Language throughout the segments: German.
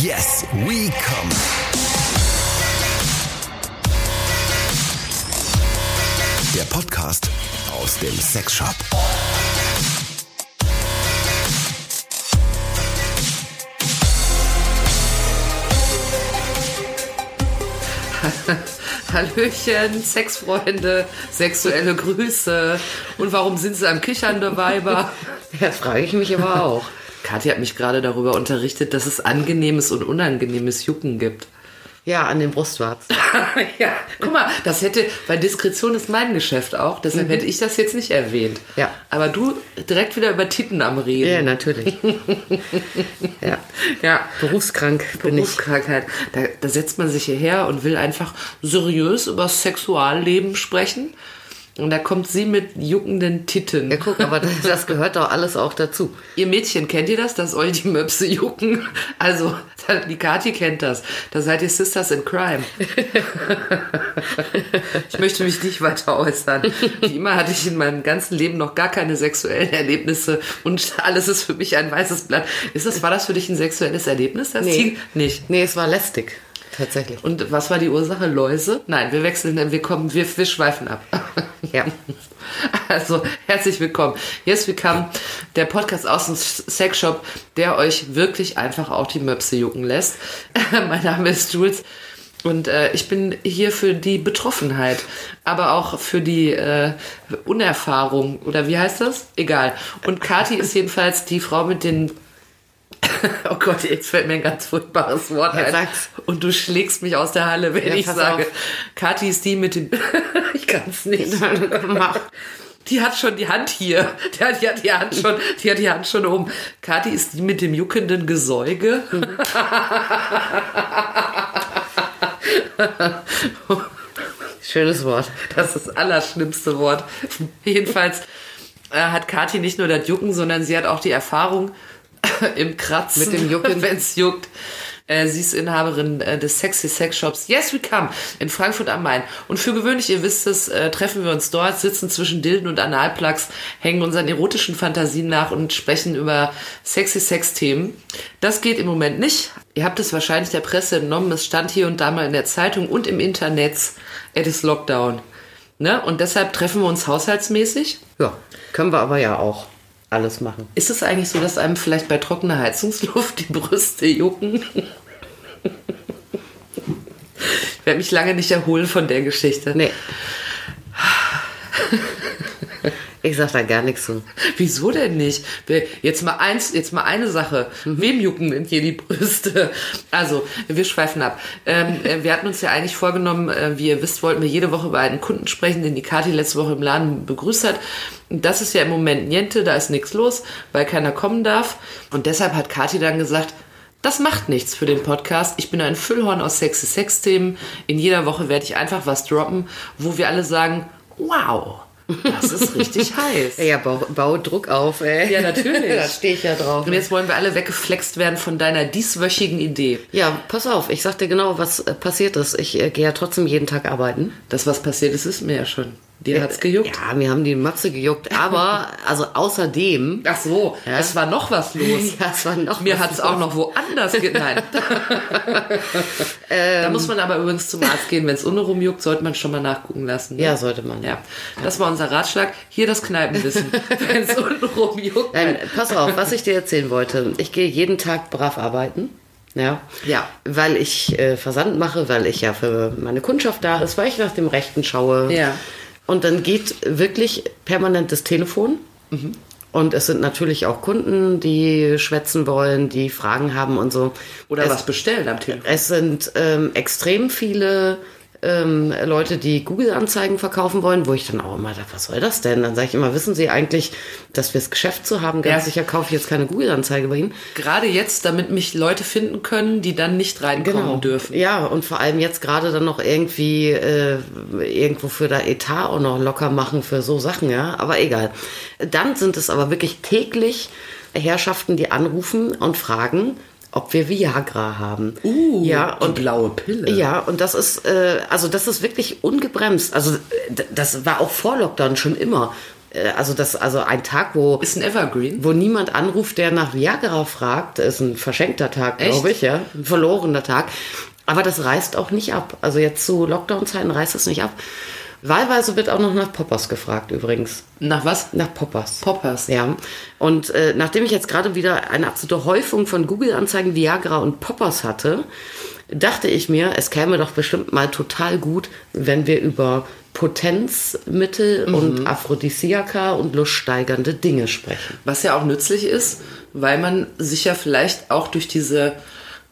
Yes, we come. Der Podcast aus dem Sexshop. Hallöchen, Sexfreunde, sexuelle Grüße. Und warum sind sie am kichernde Weiber? Das frage ich mich aber auch. Kathi hat mich gerade darüber unterrichtet, dass es angenehmes und unangenehmes Jucken gibt. Ja, an den Brustwarzen. ja, guck mal, das hätte, weil Diskretion ist mein Geschäft auch, deshalb hätte ich das jetzt nicht erwähnt. Ja. Aber du direkt wieder über Titten am Reden. Ja, natürlich. ja. Ja. Berufskrank bin ich. Berufskrankheit. Da, da setzt man sich hierher und will einfach seriös über das Sexualleben sprechen. Und da kommt sie mit juckenden Titten. Ja, guck, aber das, gehört doch alles auch dazu. Ihr Mädchen, kennt ihr das, dass euch die Möpse jucken? Also, die Kathi kennt das. Da seid ihr Sisters in Crime. ich möchte mich nicht weiter äußern. Wie immer hatte ich in meinem ganzen Leben noch gar keine sexuellen Erlebnisse und alles ist für mich ein weißes Blatt. Ist das, war das für dich ein sexuelles Erlebnis? Das Nee. Nicht. Nee, es war lästig. Tatsächlich. Und was war die Ursache? Läuse? Nein, wir wechseln, wir kommen, wir, wir schweifen ab. Ja. Also, herzlich willkommen. Yes, we come, der Podcast aus dem Sexshop, der euch wirklich einfach auch die Möpse jucken lässt. mein Name ist Jules und äh, ich bin hier für die Betroffenheit, aber auch für die äh, Unerfahrung oder wie heißt das? Egal. Und Kati ist jedenfalls die Frau mit den Oh Gott, jetzt fällt mir ein ganz furchtbares Wort Ja, ein. sag's. Und du schlägst mich aus der Halle, wenn Ja, ich sage, auf. Kathi ist die mit den... ich kann es nicht. Mach. Die hat schon die Hand hier. Die hat, die hat die Hand schon, die hat die Hand schon oben. Kathi ist die mit dem juckenden Gesäuge. Schönes Wort. Das ist das allerschlimmste Wort. Jedenfalls äh, hat Kathi nicht nur das Jucken, sondern sie hat auch die Erfahrung im Kratzen. Mit dem Jucken. Wenn es juckt. Äh, sie ist Inhaberin äh, des Sexy Sex Shops Yes We Come in Frankfurt am Main. Und für gewöhnlich, ihr wisst es, äh, treffen wir uns dort, sitzen zwischen Dilden und Analplugs, hängen unseren erotischen Fantasien nach und sprechen über sexy Sex-Themen. Das geht im Moment nicht. Ihr habt es wahrscheinlich der Presse entnommen. Es stand hier und da mal in der Zeitung und im Internet. It is Lockdown. Ne? Und deshalb treffen wir uns haushaltsmäßig. Ja, können wir aber ja auch alles machen. Ist es eigentlich so, dass einem vielleicht bei trockener Heizungsluft die Brüste jucken? Ich werde mich lange nicht erholen von der Geschichte. Nee. Ich sag da gar nichts zu. Wieso denn nicht? Jetzt mal eins, jetzt mal eine Sache. Wem jucken denn hier die Brüste? Also, wir schweifen ab. Ähm, äh, wir hatten uns ja eigentlich vorgenommen, äh, wie ihr wisst, wollten wir jede Woche über einen Kunden sprechen, den die Kathi letzte Woche im Laden begrüßt hat. Und das ist ja im Moment Niente, da ist nichts los, weil keiner kommen darf. Und deshalb hat Kathi dann gesagt, das macht nichts für den Podcast. Ich bin ein Füllhorn aus sexy Sex-Themen. In jeder Woche werde ich einfach was droppen, wo wir alle sagen, wow, das ist richtig heiß. Ja, bau, bau Druck auf, ey. Ja, natürlich. da stehe ich ja drauf. Und jetzt wollen wir alle weggeflext werden von deiner dieswöchigen Idee. Ja, pass auf, ich sag dir genau, was äh, passiert ist. Ich äh, gehe ja trotzdem jeden Tag arbeiten. Das, was passiert ist, ist mir ja schon. Dir hat's gejuckt. Ja, mir haben die Möpse gejuckt, aber also außerdem. Ach so, Ja. es war noch was los. Ja, es war noch Mir was hat es auch noch woanders ge Nein. da muss man aber übrigens zum Arzt gehen. Wenn es ohne rumjuckt, sollte man schon mal nachgucken lassen. Ne? Ja, sollte man. Ja, das war unser Ratschlag. Hier das Kneipenwissen. Wenn es unten rumjuckt. Nein, pass auf, was ich dir erzählen wollte. Ich gehe jeden Tag brav arbeiten. Ja. Ja. Weil ich äh, Versand mache, weil ich ja für meine Kundschaft da ist, weil ich nach dem Rechten schaue. Ja. Und dann geht wirklich permanent das Telefon. Und es sind natürlich auch Kunden, die schwätzen wollen, die Fragen haben und so. Oder es, was bestellen am Telefon. Es sind ähm, extrem viele ähm, Leute, die Google-Anzeigen verkaufen wollen, wo ich dann auch immer dachte, was soll das denn? Dann sage ich immer, wissen Sie eigentlich, dass wir das Geschäft zu haben? Ganz Ja. sicher kaufe ich jetzt keine Google-Anzeige bei Ihnen. Gerade jetzt, damit mich Leute finden können, die dann nicht reinkommen dürfen. Ja, und vor allem jetzt gerade dann noch irgendwie äh, irgendwo für da Etat auch noch locker machen für so Sachen, ja. Aber egal. Dann sind es aber wirklich täglich Herrschaften, die anrufen und fragen, ob wir Viagra haben. Uh, ja, die und blaue Pille. Ja, und das ist, äh, also das ist wirklich ungebremst. Also das war auch vor Lockdown schon immer. äh, also das, also ein Tag, wo Ist ein Evergreen. wo niemand anruft, der nach Viagra fragt, ist ein verschenkter Tag, glaube ich, ja, ein verlorener Tag. Aber das reißt auch nicht ab. Also jetzt zu Lockdown-Zeiten reißt es nicht ab. Wahlweise wird auch noch nach Poppers gefragt übrigens. Nach was? Nach Poppers. Poppers. Ja. Und äh, nachdem ich jetzt gerade wieder eine absolute Häufung von Google-Anzeigen Viagra und Poppers hatte, dachte ich mir, es käme doch bestimmt mal total gut, wenn wir über Potenzmittel Mhm. und Aphrodisiaka und luststeigernde Dinge sprechen. Was ja auch nützlich ist, weil man sich ja vielleicht auch durch diese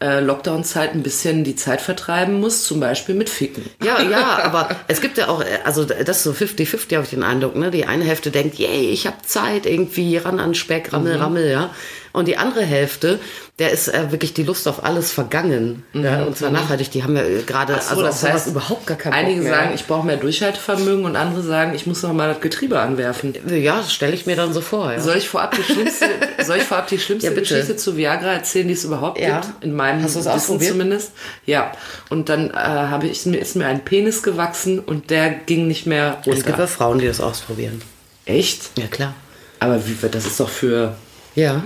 äh, Lockdown-Zeit ein bisschen die Zeit vertreiben muss, zum Beispiel mit Ficken. Ja, ja, aber es gibt ja auch, also das ist so 50-50, habe ich den Eindruck, ne? Die eine Hälfte denkt, yay, ich habe Zeit, irgendwie ran an Speck, rammel, Mhm. rammel, ja. Und die andere Hälfte, der ist äh, wirklich die Lust auf alles vergangen. Ja? Und zwar nachhaltig. Die haben ja äh, gerade, Mhm. So, also das heißt, überhaupt gar keinen Einige mehr. sagen, ich brauche mehr Durchhaltevermögen und andere sagen, ich muss noch mal das Getriebe anwerfen. Ja, das stelle ich mir dann so vor, ja. Soll ich vorab die schlimmste, soll ich vorab die schlimmste Ja. Geschichte zu Viagra erzählen, die es überhaupt Ja. gibt? In meinem Hast Wissen zumindest. Ja. Und dann äh, habe ich mir ist mir ein Penis gewachsen und der ging nicht mehr Es gibt ja runter. Frauen, die das ausprobieren. Echt? Ja, klar. Aber wie das ist doch für. Ja.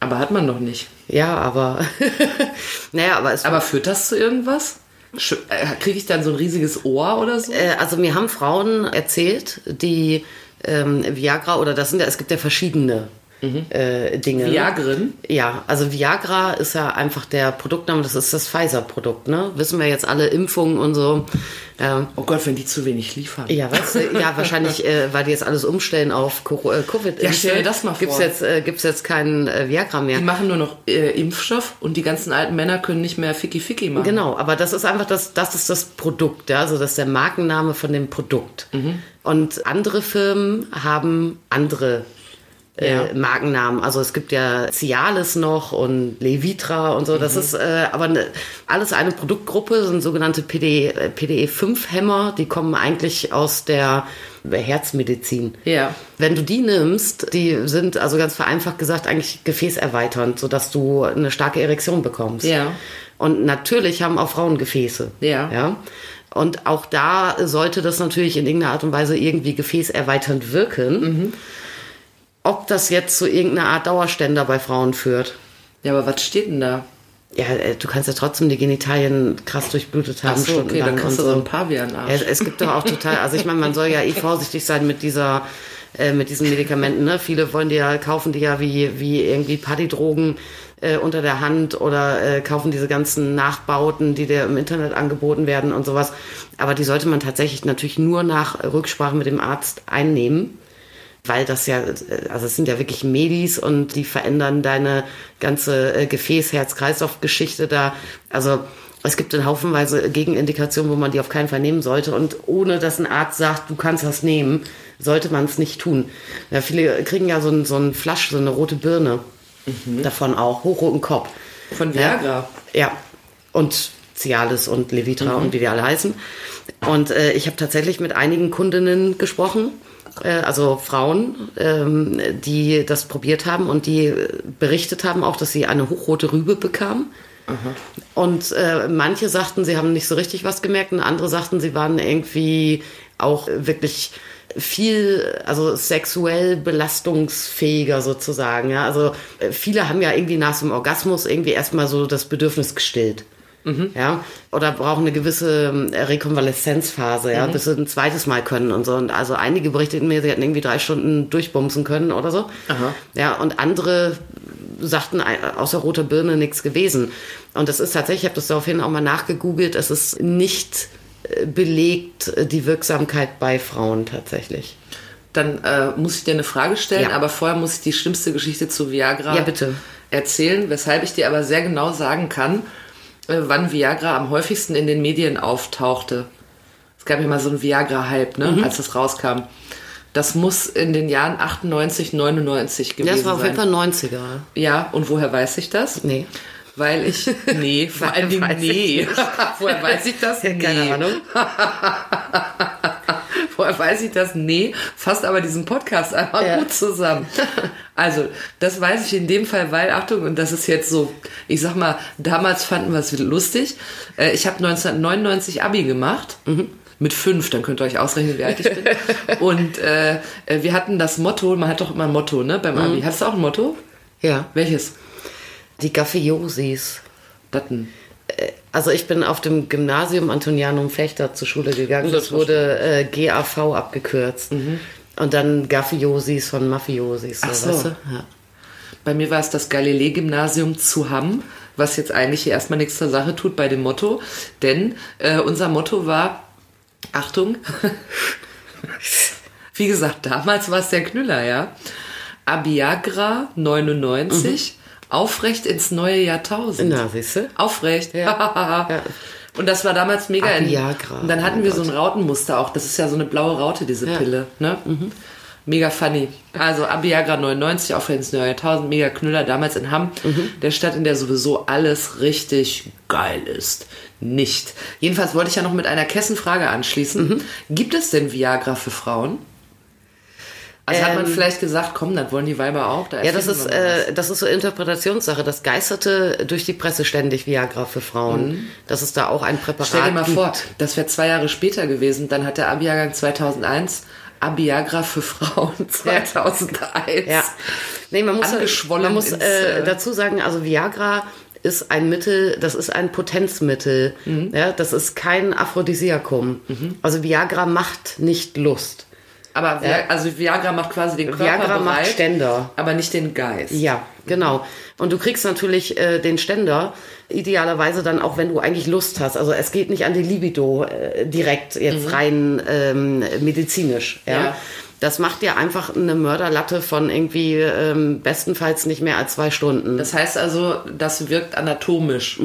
Aber hat man doch nicht. Ja, aber. naja, aber es Aber führt das zu irgendwas? Kriege ich dann so ein riesiges Ohr oder so? Äh, also mir haben Frauen erzählt, die ähm, Viagra oder das sind ja, es gibt ja verschiedene äh, Dinge. Viagrin? Ja, also Viagra ist ja einfach der Produktname, das ist das Pfizer-Produkt, ne? Wissen wir jetzt alle Impfungen und so. Ähm, Oh Gott, wenn die zu wenig liefern. ja, weißt du, ja, wahrscheinlich, äh, weil die jetzt alles umstellen auf äh, Covid. Ja, stell dir das mal Gibt's vor. jetzt, äh, gibt's jetzt keinen äh, Viagra mehr. Die machen nur noch äh, Impfstoff und die ganzen alten Männer können nicht mehr Ficky Ficky machen. Genau, aber das ist einfach das, das ist das Produkt, ja, also das ist der Markenname von dem Produkt. Und andere Firmen haben andere äh. Markennamen. Also es gibt ja Cialis noch und Levitra und so. Das ist äh, aber ne, alles eine Produktgruppe, sind sogenannte PD, äh, PDE5-Hämmer. Die kommen eigentlich aus der Herzmedizin. Ja. Wenn du die nimmst, die sind also ganz vereinfacht gesagt eigentlich gefäßerweiternd, sodass du eine starke Erektion bekommst. Ja. Und natürlich haben auch Frauen Gefäße. Ja. ja? Und auch da sollte das natürlich in irgendeiner Art und Weise irgendwie gefäßerweiternd wirken. Mhm. Ob das jetzt zu irgendeiner Art Dauerständer bei Frauen führt. Ja, aber was steht denn da? Ja, äh, du kannst ja trotzdem die Genitalien krass durchblutet haben, Ach so, okay, dann kriegst du so ein Pavian-Arsch. Ja, es gibt doch auch total, also ich meine, man soll ja eh vorsichtig sein mit dieser, äh, mit diesen Medikamenten, ne? Viele wollen die ja, kaufen die ja wie, wie irgendwie Partydrogen äh, unter der Hand oder äh, kaufen diese ganzen Nachbauten, die dir im Internet angeboten werden und sowas. Aber die sollte man tatsächlich natürlich nur nach Rücksprache mit dem Arzt einnehmen weil das ja, also es sind ja wirklich Medis und die verändern deine ganze äh, Gefäß-Herz-Kreislauf-Geschichte da. Also es gibt dann haufenweise Gegenindikationen, wo man die auf keinen Fall nehmen sollte. Und ohne dass ein Arzt sagt, du kannst das nehmen, sollte man es nicht tun. Ja, viele kriegen ja so ein, so ein Flasch, so eine rote Birne davon auch, hochroten Kopf. Von Viagra. Ja, und Cialis und Levitra und wie die alle heißen. Und äh, ich habe tatsächlich mit einigen Kundinnen gesprochen, also Frauen, ähm, die das probiert haben und die äh, berichtet haben auch, dass sie eine hochrote Rübe bekamen. Und äh, manche sagten, sie haben nicht so richtig was gemerkt und andere sagten, sie waren irgendwie auch wirklich viel, also sexuell belastungsfähiger sozusagen. Ja? Also äh, viele haben ja irgendwie nach einem Orgasmus irgendwie erstmal so das Bedürfnis gestillt. Ja, oder brauchen eine gewisse ähm, Rekonvaleszenzphase, ja, bis sie ein zweites Mal können und so. Und also einige berichteten mir, sie hätten irgendwie drei Stunden durchbumsen können oder so. Aha. Ja, und andere sagten, äh, außer roter Birne nichts gewesen. Und das ist tatsächlich, ich habe das daraufhin auch mal nachgegoogelt, es ist nicht äh, belegt, äh, die Wirksamkeit bei Frauen tatsächlich. Dann äh, muss ich dir eine Frage stellen, Ja. aber vorher muss ich die schlimmste Geschichte zu Viagra Ja, bitte. erzählen, weshalb ich dir aber sehr genau sagen kann, wann Viagra am häufigsten in den Medien auftauchte. Es gab ja mal so einen Viagra-Hype, ne, Mhm. als das rauskam. Das muss in den Jahren 98, 99 gewesen Ja, das war auf sein. jeden Fall 90er. Ja, und woher weiß ich das? Nee. Weil ich, nee, vor allen Dingen Weiß ich nee. woher weiß ich das? Ja, keine Nee. Ahnung. Woher weiß ich das? Nee, fasst aber diesen Podcast einfach Ja. gut zusammen. Also, das weiß ich in dem Fall, weil, Achtung, und das ist jetzt so, ich sag mal, damals fanden wir es lustig. Äh, Ich habe 1999 Abi gemacht. mit fünf, dann könnt ihr euch ausrechnen, wie alt ich bin. Und äh, äh, wir hatten das Motto, man hat doch immer ein Motto, ne, beim Abi. Hattest du auch ein Motto? Ja. Welches? Die Gaffiosis. Datten. Also ich bin auf dem Gymnasium Antonianum Fechter zur Schule gegangen. Das Das wurde äh, GAV abgekürzt. Und dann Gaffiosis von Mafiosis. So, Ach so. Weißt du? ja. Bei mir war es das Galilei-Gymnasium zu Hamm, was jetzt eigentlich hier erstmal nichts zur Sache tut bei dem Motto. Denn äh, unser Motto war, Achtung, wie gesagt, damals war es der Knüller, ja. Abiagra 99, aufrecht ins neue Jahrtausend. Na, siehst du? Aufrecht. Ja. Ja. Und das war damals mega. in- Abiagra, Und dann hatten oh wir so ein Rautenmuster auch. Das ist ja so eine blaue Raute, diese Ja. Mhm. Pille. Ne? Mega funny. Also Abiagra 99, aufrecht ins neue Jahrtausend, mega Knüller, damals in Hamm, Mhm. der Stadt, in der sowieso alles richtig geil ist. Nicht. Jedenfalls wollte ich ja noch mit einer Kessenfrage anschließen. Mhm. Gibt es denn Viagra für Frauen? Also hat man Ähm, vielleicht gesagt, komm, das wollen die Weiber auch. Da Ja, das ist, äh, das ist so Interpretationssache. Das geisterte durch die Presse ständig Viagra für Frauen. Dass es da auch ein Präparat Stell dir mal gibt. vor, das wäre zwei Jahre später gewesen. Dann hat der Abi-Jahrgang 2001 Abiagra für Frauen 2001. Ja. Nee, man muss, man muss äh, äh, dazu sagen, also Viagra ist ein Mittel, das ist ein Potenzmittel. Mhm. Ja, das ist kein Aphrodisiakum. Also Viagra macht nicht Lust. Aber Vi also Viagra macht quasi den Körper Viagra bereit, macht Ständer. aber nicht den Geist. Ja, genau. Und du kriegst natürlich äh, den Ständer idealerweise dann auch, wenn du eigentlich Lust hast. Also es geht nicht an die Libido äh, direkt jetzt rein ähm, medizinisch. Ja? Ja. Das macht dir einfach eine Mörderlatte von irgendwie ähm, bestenfalls nicht mehr als zwei Stunden. Das heißt also, das wirkt anatomisch.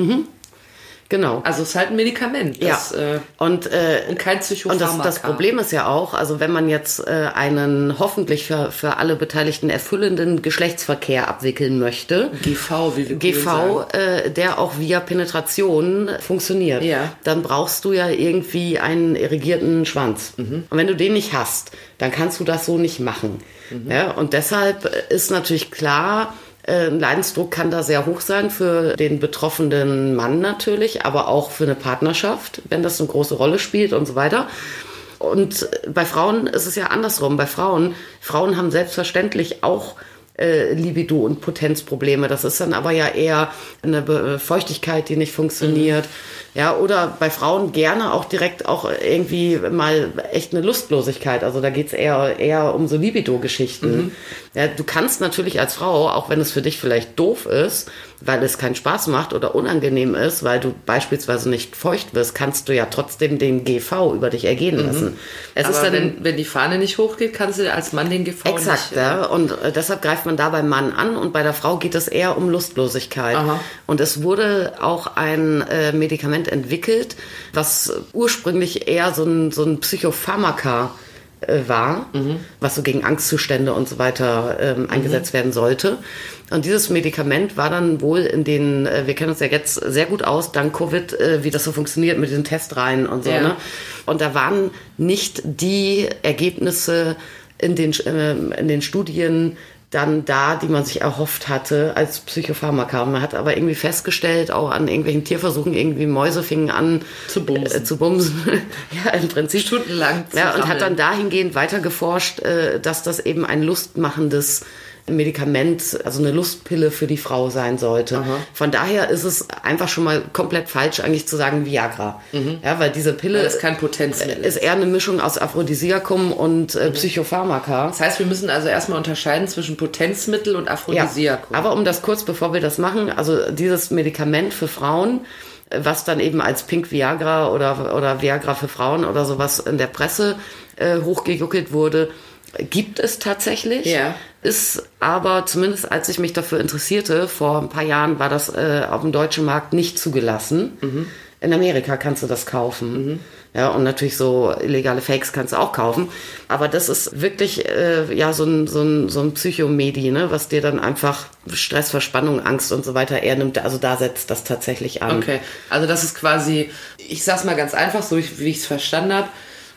Genau. Also es ist halt ein Medikament. Das, ja. äh, und, äh, und kein und Psychopharmaka. das, das Problem ist ja auch, also wenn man jetzt äh, einen hoffentlich für, für alle Beteiligten erfüllenden Geschlechtsverkehr abwickeln möchte, GV, wie wir. GV, äh, der auch via Penetration funktioniert, Ja. dann brauchst du ja irgendwie einen irrigierten Schwanz. Mhm. Und wenn du den nicht hast, dann kannst du das so nicht machen. Mhm. Ja, und deshalb ist natürlich klar, äh, ein Leidensdruck kann da sehr hoch sein für den betroffenen Mann natürlich, aber auch für eine Partnerschaft, wenn das eine große Rolle spielt und so weiter. Und bei Frauen ist es ja andersrum. Bei Frauen, Frauen haben selbstverständlich auch äh, Libido- und Potenzprobleme. Das ist dann aber ja eher eine Feuchtigkeit, die nicht funktioniert. Ja, oder bei Frauen gerne auch direkt auch irgendwie mal echt eine Lustlosigkeit. Also da geht's eher, eher um so Libido-Geschichten. Ja, du kannst natürlich als Frau, auch wenn es für dich vielleicht doof ist, weil es keinen Spaß macht oder unangenehm ist, weil du beispielsweise nicht feucht wirst, kannst du ja trotzdem den GV über dich ergehen lassen. Es Aber ist dann wenn, wenn die Fahne nicht hochgeht, kannst du als Mann den GV Exakt, nicht... äh, ja. Und äh, deshalb greift man da beim Mann an und bei der Frau geht es eher um Lustlosigkeit. Aha. Und es wurde auch ein äh, Medikament entwickelt, was ursprünglich eher so ein, so ein Psychopharmaka war, Mhm. was so gegen Angstzustände und so weiter ähm, eingesetzt werden sollte. Und dieses Medikament war dann wohl in den, äh, wir kennen uns ja jetzt sehr gut aus, dank Covid, äh, wie das so funktioniert mit den Testreihen und so. Ja. Ne? Und da waren nicht die Ergebnisse in den, äh, in den Studien dann da, die man sich erhofft hatte als Psychopharmaka. Man hat aber irgendwie festgestellt, auch an irgendwelchen Tierversuchen, irgendwie Mäuse fingen an Zu bumsen. Äh, zu bumsen. ja, im Prinzip. Stundenlang zu Ja, und hat rammeln. dann dahingehend weiter geforscht, äh, dass das eben ein lustmachendes Medikament, also eine Lustpille für die Frau sein sollte. Von daher ist es einfach schon mal komplett falsch, eigentlich zu sagen Viagra. Ja, weil diese Pille Mhm. Weil das kein Potenzmittel ist eher eine Mischung aus Aphrodisiakum und äh, Psychopharmaka. Das heißt, wir müssen also erstmal unterscheiden zwischen Potenzmittel und Ja, Aphrodisiakum. aber um das kurz, bevor wir das machen, also dieses Medikament für Frauen, äh, was dann eben als Pink Viagra oder, oder Viagra für Frauen oder sowas in der Presse äh, hochgejuckelt wurde, gibt es tatsächlich. Ja. Ist aber zumindest als ich mich dafür interessierte, vor ein paar Jahren war das äh, auf dem deutschen Markt nicht zugelassen. Mhm. In Amerika kannst du das kaufen. Ja, und natürlich so illegale Fakes kannst du auch kaufen. Aber das ist wirklich äh, ja so ein, so ein, so ein Psychomedi, ne, was dir dann einfach Stress, Verspannung, Angst und so weiter eher nimmt. Also da setzt das tatsächlich an. Okay, also das ist quasi, ich sag's mal ganz einfach, so wie ich es verstanden habe.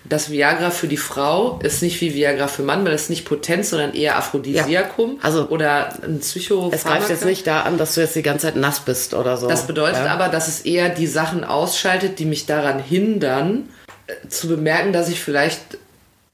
Das Viagra für die Frau ist nicht wie Viagra für Mann, weil es nicht Potenz, sondern eher Aphrodisiakum Ja, also oder ein Psycho. Es greift jetzt nicht da an, dass du jetzt die ganze Zeit nass bist oder so. Das bedeutet ja. aber, dass es eher die Sachen ausschaltet, die mich daran hindern, zu bemerken, dass ich vielleicht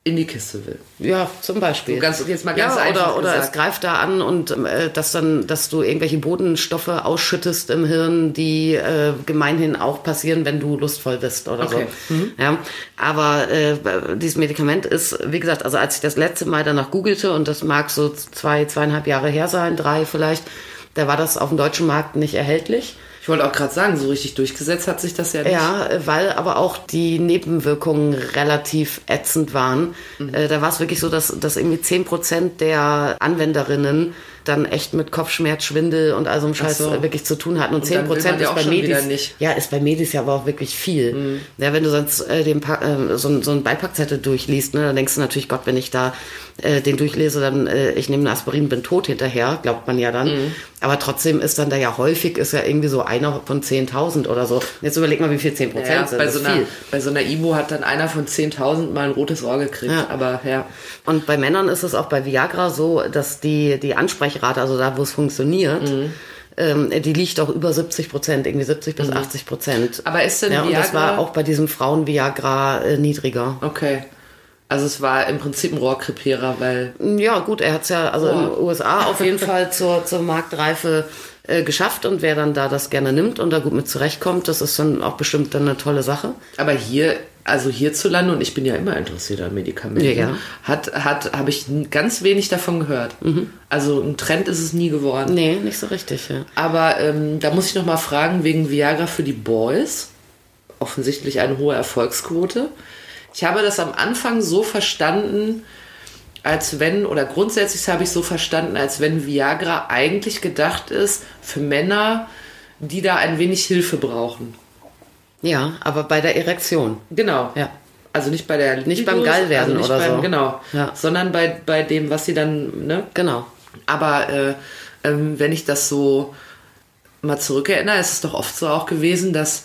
in die Kiste will. Ja, zum Beispiel. So ganz- jetzt mal ganz ja, einfach oder, oder es greift da an und äh, dass dann, dass du irgendwelche Bodenstoffe ausschüttest im Hirn, die äh, gemeinhin auch passieren, wenn du lustvoll bist oder Okay. so. Ja, aber äh, dieses Medikament ist, wie gesagt, also als ich das letzte Mal danach googelte und das mag so zwei, zweieinhalb Jahre her sein, drei vielleicht, da war das auf dem deutschen Markt nicht erhältlich. Ich wollte auch gerade sagen, so richtig durchgesetzt hat sich das ja nicht. Ja, weil aber auch die Nebenwirkungen relativ ätzend waren. Mhm. Äh, Da war es wirklich so, dass, dass irgendwie 10% der Anwenderinnen dann echt mit Kopfschmerz, Schwindel und all so einem Scheiß so. wirklich zu tun hatten. Und, Und dann 10% will man ja ist bei Medis, ja, ist bei Medis ja aber auch wirklich viel. Mhm. Ja, wenn du sonst äh, den pa äh, so, so einen Beipackzettel durchliest, ne, dann denkst du natürlich, Gott, wenn ich da äh, den durchlese, dann äh, ich nehme ein Aspirin, bin tot hinterher, glaubt man ja dann. Mhm. Aber trotzdem ist dann da ja häufig, ist ja irgendwie so einer von 10.000 oder so. Jetzt überleg mal, wie viel 10% Ja, sind. bei, so einer, bei so einer Imo hat dann einer von 10.000 mal ein rotes Ohr gekriegt. Ja. Aber ja. Und bei Männern ist es auch bei Viagra so, dass die, die Ansprechrate, also da, wo es funktioniert, Mhm. ähm, die liegt auch über 70 Prozent, irgendwie 70 bis 80 Prozent. Mhm. Aber ist denn ja, und das war auch bei diesem Frauen-Viagra äh, niedriger. Okay. Also es war im Prinzip ein Rohrkrepierer, weil Ja, gut, er hat es ja also in den USA auf jeden Fall zur, zur Marktreife äh, geschafft und wer dann da das gerne nimmt und da gut mit zurechtkommt, das ist dann auch bestimmt dann eine tolle Sache. Aber hier, also hierzulande, und ich bin ja immer interessiert an Medikamenten, Ja, ja. hat, hat, habe ich ganz wenig davon gehört. Also ein Trend ist es nie geworden. Nee, nicht so richtig, ja. Aber ähm, da muss ich noch mal fragen, wegen Viagra für die Boys. Offensichtlich eine hohe Erfolgsquote. Ich habe das am Anfang so verstanden, als wenn, oder grundsätzlich habe ich so verstanden, als wenn Viagra eigentlich gedacht ist für Männer, die da ein wenig Hilfe brauchen. Ja, aber bei der Erektion. Genau. Ja. Also nicht bei der Nicht beim Geilwerden nicht oder beim, so. Genau. Ja. Sondern bei, bei dem, was sie dann, ne? Genau. Aber äh, ähm, wenn ich das so mal zurückerinnere, ist es doch oft so auch gewesen, dass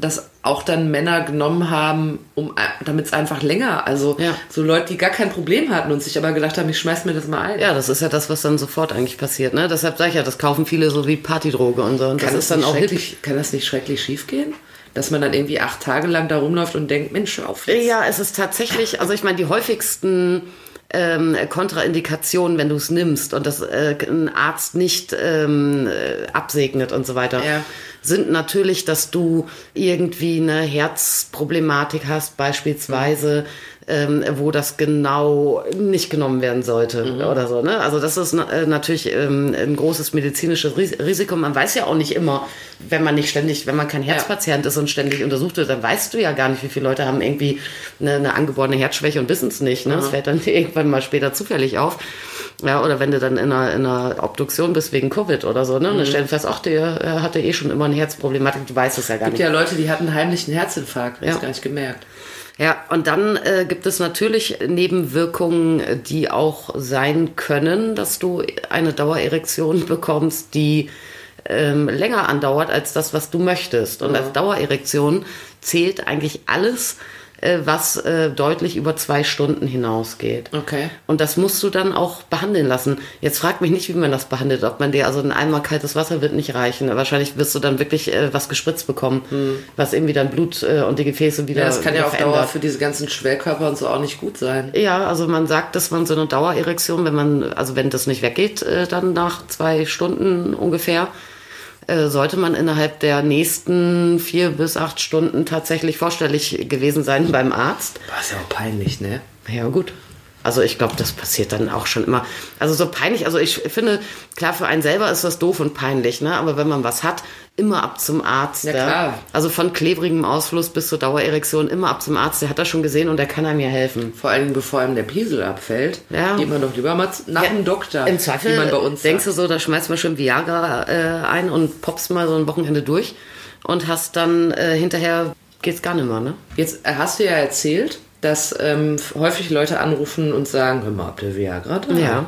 das auch dann Männer genommen haben, um damit es einfach länger, also Ja. so Leute, die gar kein Problem hatten und sich aber gedacht haben, ich schmeiß mir das mal ein. Ja, das ist ja das, was dann sofort eigentlich passiert. Ne? Deshalb sage ich ja, das kaufen viele so wie Partydroge und so. Und kann, das das ist dann auch hip. schrecklich, kann das nicht schrecklich schief gehen? Dass man dann irgendwie acht Tage lang da rumläuft und denkt, Mensch, auf jetzt. Ja, es ist tatsächlich, also ich meine, die häufigsten ähm, Kontraindikationen, wenn du es nimmst und das äh, ein Arzt nicht ähm, äh, absegnet und so weiter, Ja. sind natürlich, dass du irgendwie eine Herzproblematik hast, beispielsweise, ähm, wo das genau nicht genommen werden sollte oder so. Ne? Also das ist na- äh, natürlich ähm, ein großes medizinisches Ris- Risiko. Man weiß ja auch nicht immer, wenn man nicht ständig, wenn man kein Herzpatient ist und ständig untersucht wird, dann weißt du ja gar nicht, wie viele Leute haben irgendwie eine, eine angeborene Herzschwäche und wissen es nicht. Ne? Das fällt dann irgendwann mal später zufällig auf. Ja, oder wenn du dann in einer, in einer Obduktion bist wegen Covid oder so, ne? Und dann stellen fest, ach, der äh, hatte eh schon immer eine Herzproblematik, du weißt es ja gar Es gibt nicht. ja Leute, die hatten heimlich einen Herzinfarkt, ja. Ja. das gar nicht gemerkt. Ja, und dann äh, gibt es natürlich Nebenwirkungen, die auch sein können, dass du eine Dauererektion bekommst, die ähm, länger andauert als das, was du möchtest. Und als Dauererektion zählt eigentlich alles, was äh, deutlich über zwei Stunden hinausgeht. Okay. Und das musst du dann auch behandeln lassen. Jetzt frag mich nicht, wie man das behandelt. Ob man dir, also ein einmal kaltes Wasser wird nicht reichen. Wahrscheinlich wirst du dann wirklich äh, was gespritzt bekommen, was irgendwie dein Blut äh, und die Gefäße wieder Ja, das kann ja auf Dauer für diese ganzen Schwellkörper und so auch nicht gut sein. Ja, also man sagt, dass man so eine Dauererektion, wenn man, also wenn das nicht weggeht, äh, dann nach zwei Stunden ungefähr, äh, sollte man innerhalb der nächsten vier bis acht Stunden tatsächlich vorstellig gewesen sein beim Arzt. Boah, ist ja auch peinlich, ne? Ja, gut. Also ich glaube, das passiert dann auch schon immer. Also so peinlich, also ich finde, klar, für einen selber ist das doof und peinlich, ne? Aber wenn man was hat, immer ab zum Arzt. Ja, klar. Also von klebrigem Ausfluss bis zur Dauererektion, immer ab zum Arzt. Der hat das schon gesehen und der kann einem ja helfen. Vor allem, bevor einem der Piesel abfällt, Ja. geht man doch lieber mal nach dem Doktor. Im Zweifel wie man bei uns denkst sagt. du so, da schmeißt man schon Viagra äh, ein und poppst mal so ein Wochenende durch und hast dann äh, hinterher geht's gar nicht mehr, ne? Jetzt äh, hast du ja erzählt, dass ähm, häufig Leute anrufen und sagen, hör mal, habt ihr Viagra da? Ja.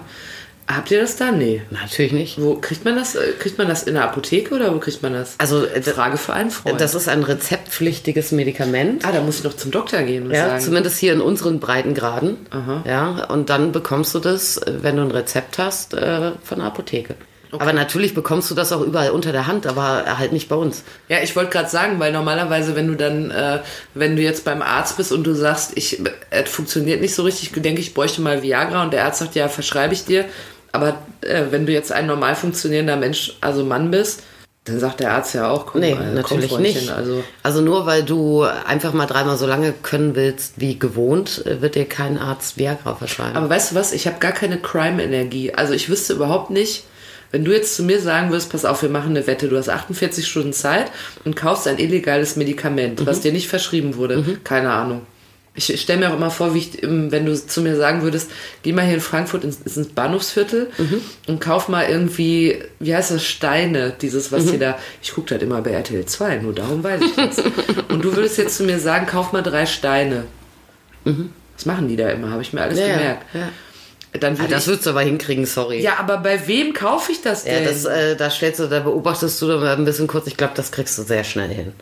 Habt ihr das da? Nee. Natürlich nicht. Wo kriegt man das? Äh, Kriegt man das in der Apotheke oder wo kriegt man das? Also äh, Frage für einen Freund. das ist ein rezeptpflichtiges Medikament. ah, da muss ich noch zum Doktor gehen und Ja, sagen. zumindest hier in unseren Breitengraden. Aha. Ja, und dann bekommst du das, äh, wenn du ein Rezept hast, von der Apotheke. Aber natürlich bekommst du das auch überall unter der Hand, aber halt nicht bei uns. Ja, ich wollte gerade sagen, weil normalerweise, wenn du dann, äh, wenn du jetzt beim Arzt bist und du sagst, ich, es funktioniert nicht so richtig, denke ich, bräuchte mal Viagra und der Arzt sagt, ja, verschreibe ich dir. Aber äh, wenn du jetzt ein normal funktionierender Mensch, also Mann bist, dann sagt der Arzt ja auch, komm, Nee, komm, natürlich Freundchen, nicht. Also, Also nur weil du einfach mal dreimal so lange können willst wie gewohnt, äh, wird dir kein Arzt Viagra verschreiben. aber weißt du was, ich habe gar keine Crime-Energie. Also ich wüsste überhaupt nicht, wenn du jetzt zu mir sagen würdest, pass auf, wir machen eine Wette, du hast 48 Stunden Zeit und kaufst ein illegales Medikament, was dir nicht verschrieben wurde. Keine Ahnung. Ich stelle mir auch immer vor, wie ich, ähm, wenn du zu mir sagen würdest, geh mal hier in Frankfurt ins, ins Bahnhofsviertel und kauf mal irgendwie, wie heißt das, Steine, dieses, was hier da, ich gucke das immer bei RTL 2, nur darum weiß ich das. und du würdest jetzt zu mir sagen, kauf mal drei Steine. Was machen die da immer, habe ich mir alles ja, gemerkt. ja. Dann Ah, würde das ich, würdest du aber hinkriegen, sorry. ja, aber bei wem kaufe ich das Ja, denn? das, äh, da stellst du, da beobachtest du dann mal ein bisschen kurz. Ich glaube, das kriegst du sehr schnell hin.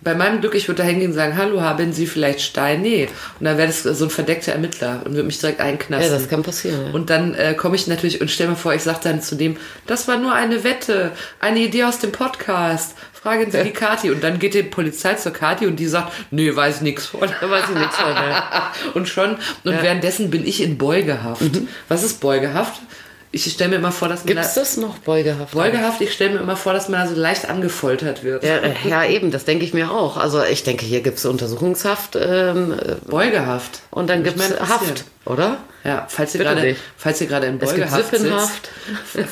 Bei meinem Glück, ich würde da hingehen und sagen, hallo, haben Sie vielleicht Stein? Nee. Und dann wäre das so ein verdeckter Ermittler und würde mich direkt einknasten. Ja, das kann passieren. Ja. Und dann äh, komme ich natürlich und stell mir vor, ich sage dann zu dem, das war nur eine Wette, eine Idee aus dem Podcast. Fragen Sie die Kati. Und dann geht die Polizei zur Kati und die sagt, nee, weiß nix von. Da weiß ich nichts von. Ja. Und schon, und währenddessen bin ich in Beugehaft. Mhm. Was ist Beugehaft? Ich stelle mir immer vor, dass man Gibt's da, das noch, Beugehaft? Beugehaft, ich stelle mir immer vor, dass man da so leicht angefoltert wird. Ja, äh, ja, eben, das denke ich mir auch. Also ich denke, hier gibt's Untersuchungshaft ähm, äh, Beugehaft. und dann mal interessieren. Haft, oder? Ja, falls ihr gerade, falls ihr gerade in Es gibt Beugehaft sitzt,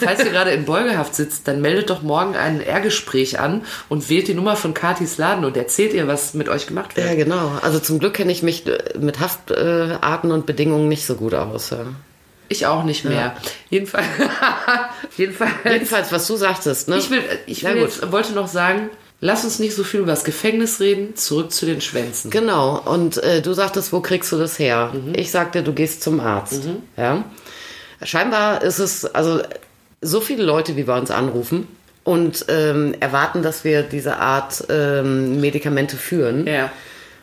falls ihr gerade in Beugehaft sitzt, dann meldet doch morgen ein R-Gespräch an und wählt die Nummer von Katis Laden und erzählt ihr, was mit euch gemacht wird. Ja, genau. Also zum Glück kenne ich mich äh, mit Haftarten Arten und Bedingungen nicht so gut aus. Ja. Ich auch nicht mehr. Jedenfalls, jedenfalls, Jedenfalls, was du sagtest, ne? ich will, ich Ja, will jetzt, wollte noch sagen, lass uns nicht so viel über das Gefängnis reden, zurück zu den Schwänzen. Genau. Und äh, du sagtest, wo kriegst du das her? Mhm. Ich sagte, du gehst zum Arzt. Ja. Scheinbar ist es, also so viele Leute, wie bei uns anrufen und ähm, erwarten, dass wir diese Art ähm, Medikamente führen. Ja.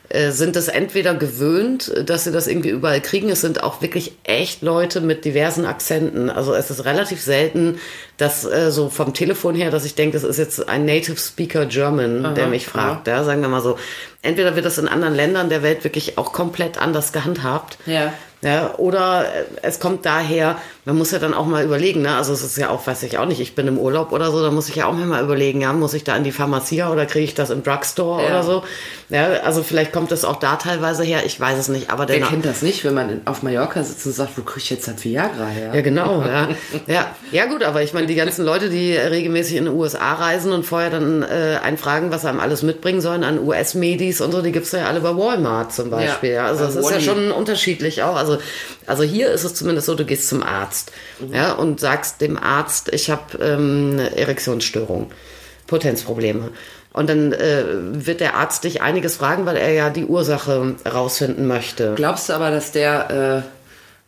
Äh, sind es entweder gewöhnt, dass sie das irgendwie überall kriegen. Es sind auch wirklich echt Leute mit diversen Akzenten. Also es ist relativ selten, dass äh, so vom Telefon her, dass ich denke, das ist jetzt ein Native Speaker German, der mich fragt. Ja, sagen wir mal so. Entweder wird das in anderen Ländern der Welt wirklich auch komplett anders gehandhabt. Ja. Ja, oder äh, es kommt daher, man muss ja dann auch mal überlegen, ne? Also es ist ja auch, weiß ich auch nicht, ich bin im Urlaub oder so, da muss ich ja auch mal überlegen, ja, muss ich da in die Pharmazie oder kriege ich das im Drugstore Ja. oder so? Ja, also vielleicht kommt es auch da teilweise her, ich weiß es nicht, aber Wer der kennt das nicht, wenn man auf Mallorca sitzt und sagt, wo krieg ich jetzt das Viagra her? ja, genau, ja. ja. Ja, gut, aber ich meine, die ganzen Leute, die regelmäßig in den USA reisen und vorher dann äh, einfragen, was sie einem alles mitbringen sollen an US-Medis und so, die gibt's ja alle bei Walmart zum Beispiel. Ja. Also das ist ja schon unterschiedlich auch. Also, also hier ist es zumindest so, du gehst zum Arzt ja, und sagst dem Arzt, ich habe ähm, eine Erektionsstörung, Potenzprobleme. Und dann äh, wird der Arzt dich einiges fragen, weil er ja die Ursache rausfinden möchte. Glaubst du aber, dass der, äh,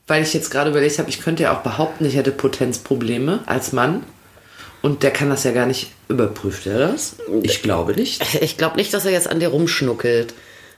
weil ich jetzt gerade überlegt habe, ich könnte ja auch behaupten, ich hätte Potenzprobleme als Mann. Und der kann das ja gar nicht, überprüft er das? Ich glaube nicht. Ich glaube nicht, dass er jetzt an dir rumschnuckelt.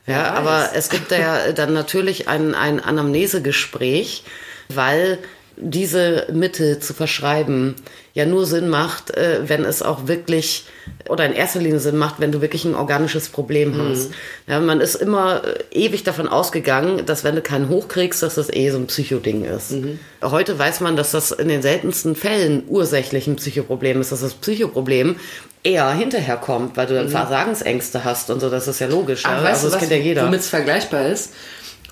Ja, aber es gibt ja dann natürlich ein, ein Anamnesegespräch, weil diese Mittel zu verschreiben ja nur Sinn macht, äh, wenn es auch wirklich oder in erster Linie Sinn macht, wenn du wirklich ein organisches Problem hast. Ja, man ist immer äh, ewig davon ausgegangen, dass wenn du keinen hochkriegst, dass das eh so ein Psychoding ist. Heute weiß man, dass das in den seltensten Fällen ursächlich ein Psychoproblem ist, dass das Psychoproblem eher hinterher kommt, weil du dann Versagensängste hast und so, das ist ja logisch. Aber ja? weißt also du, das was, kennt ja jeder. womit es vergleichbar ist?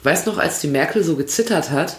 Weißt noch, als die Merkel so gezittert hat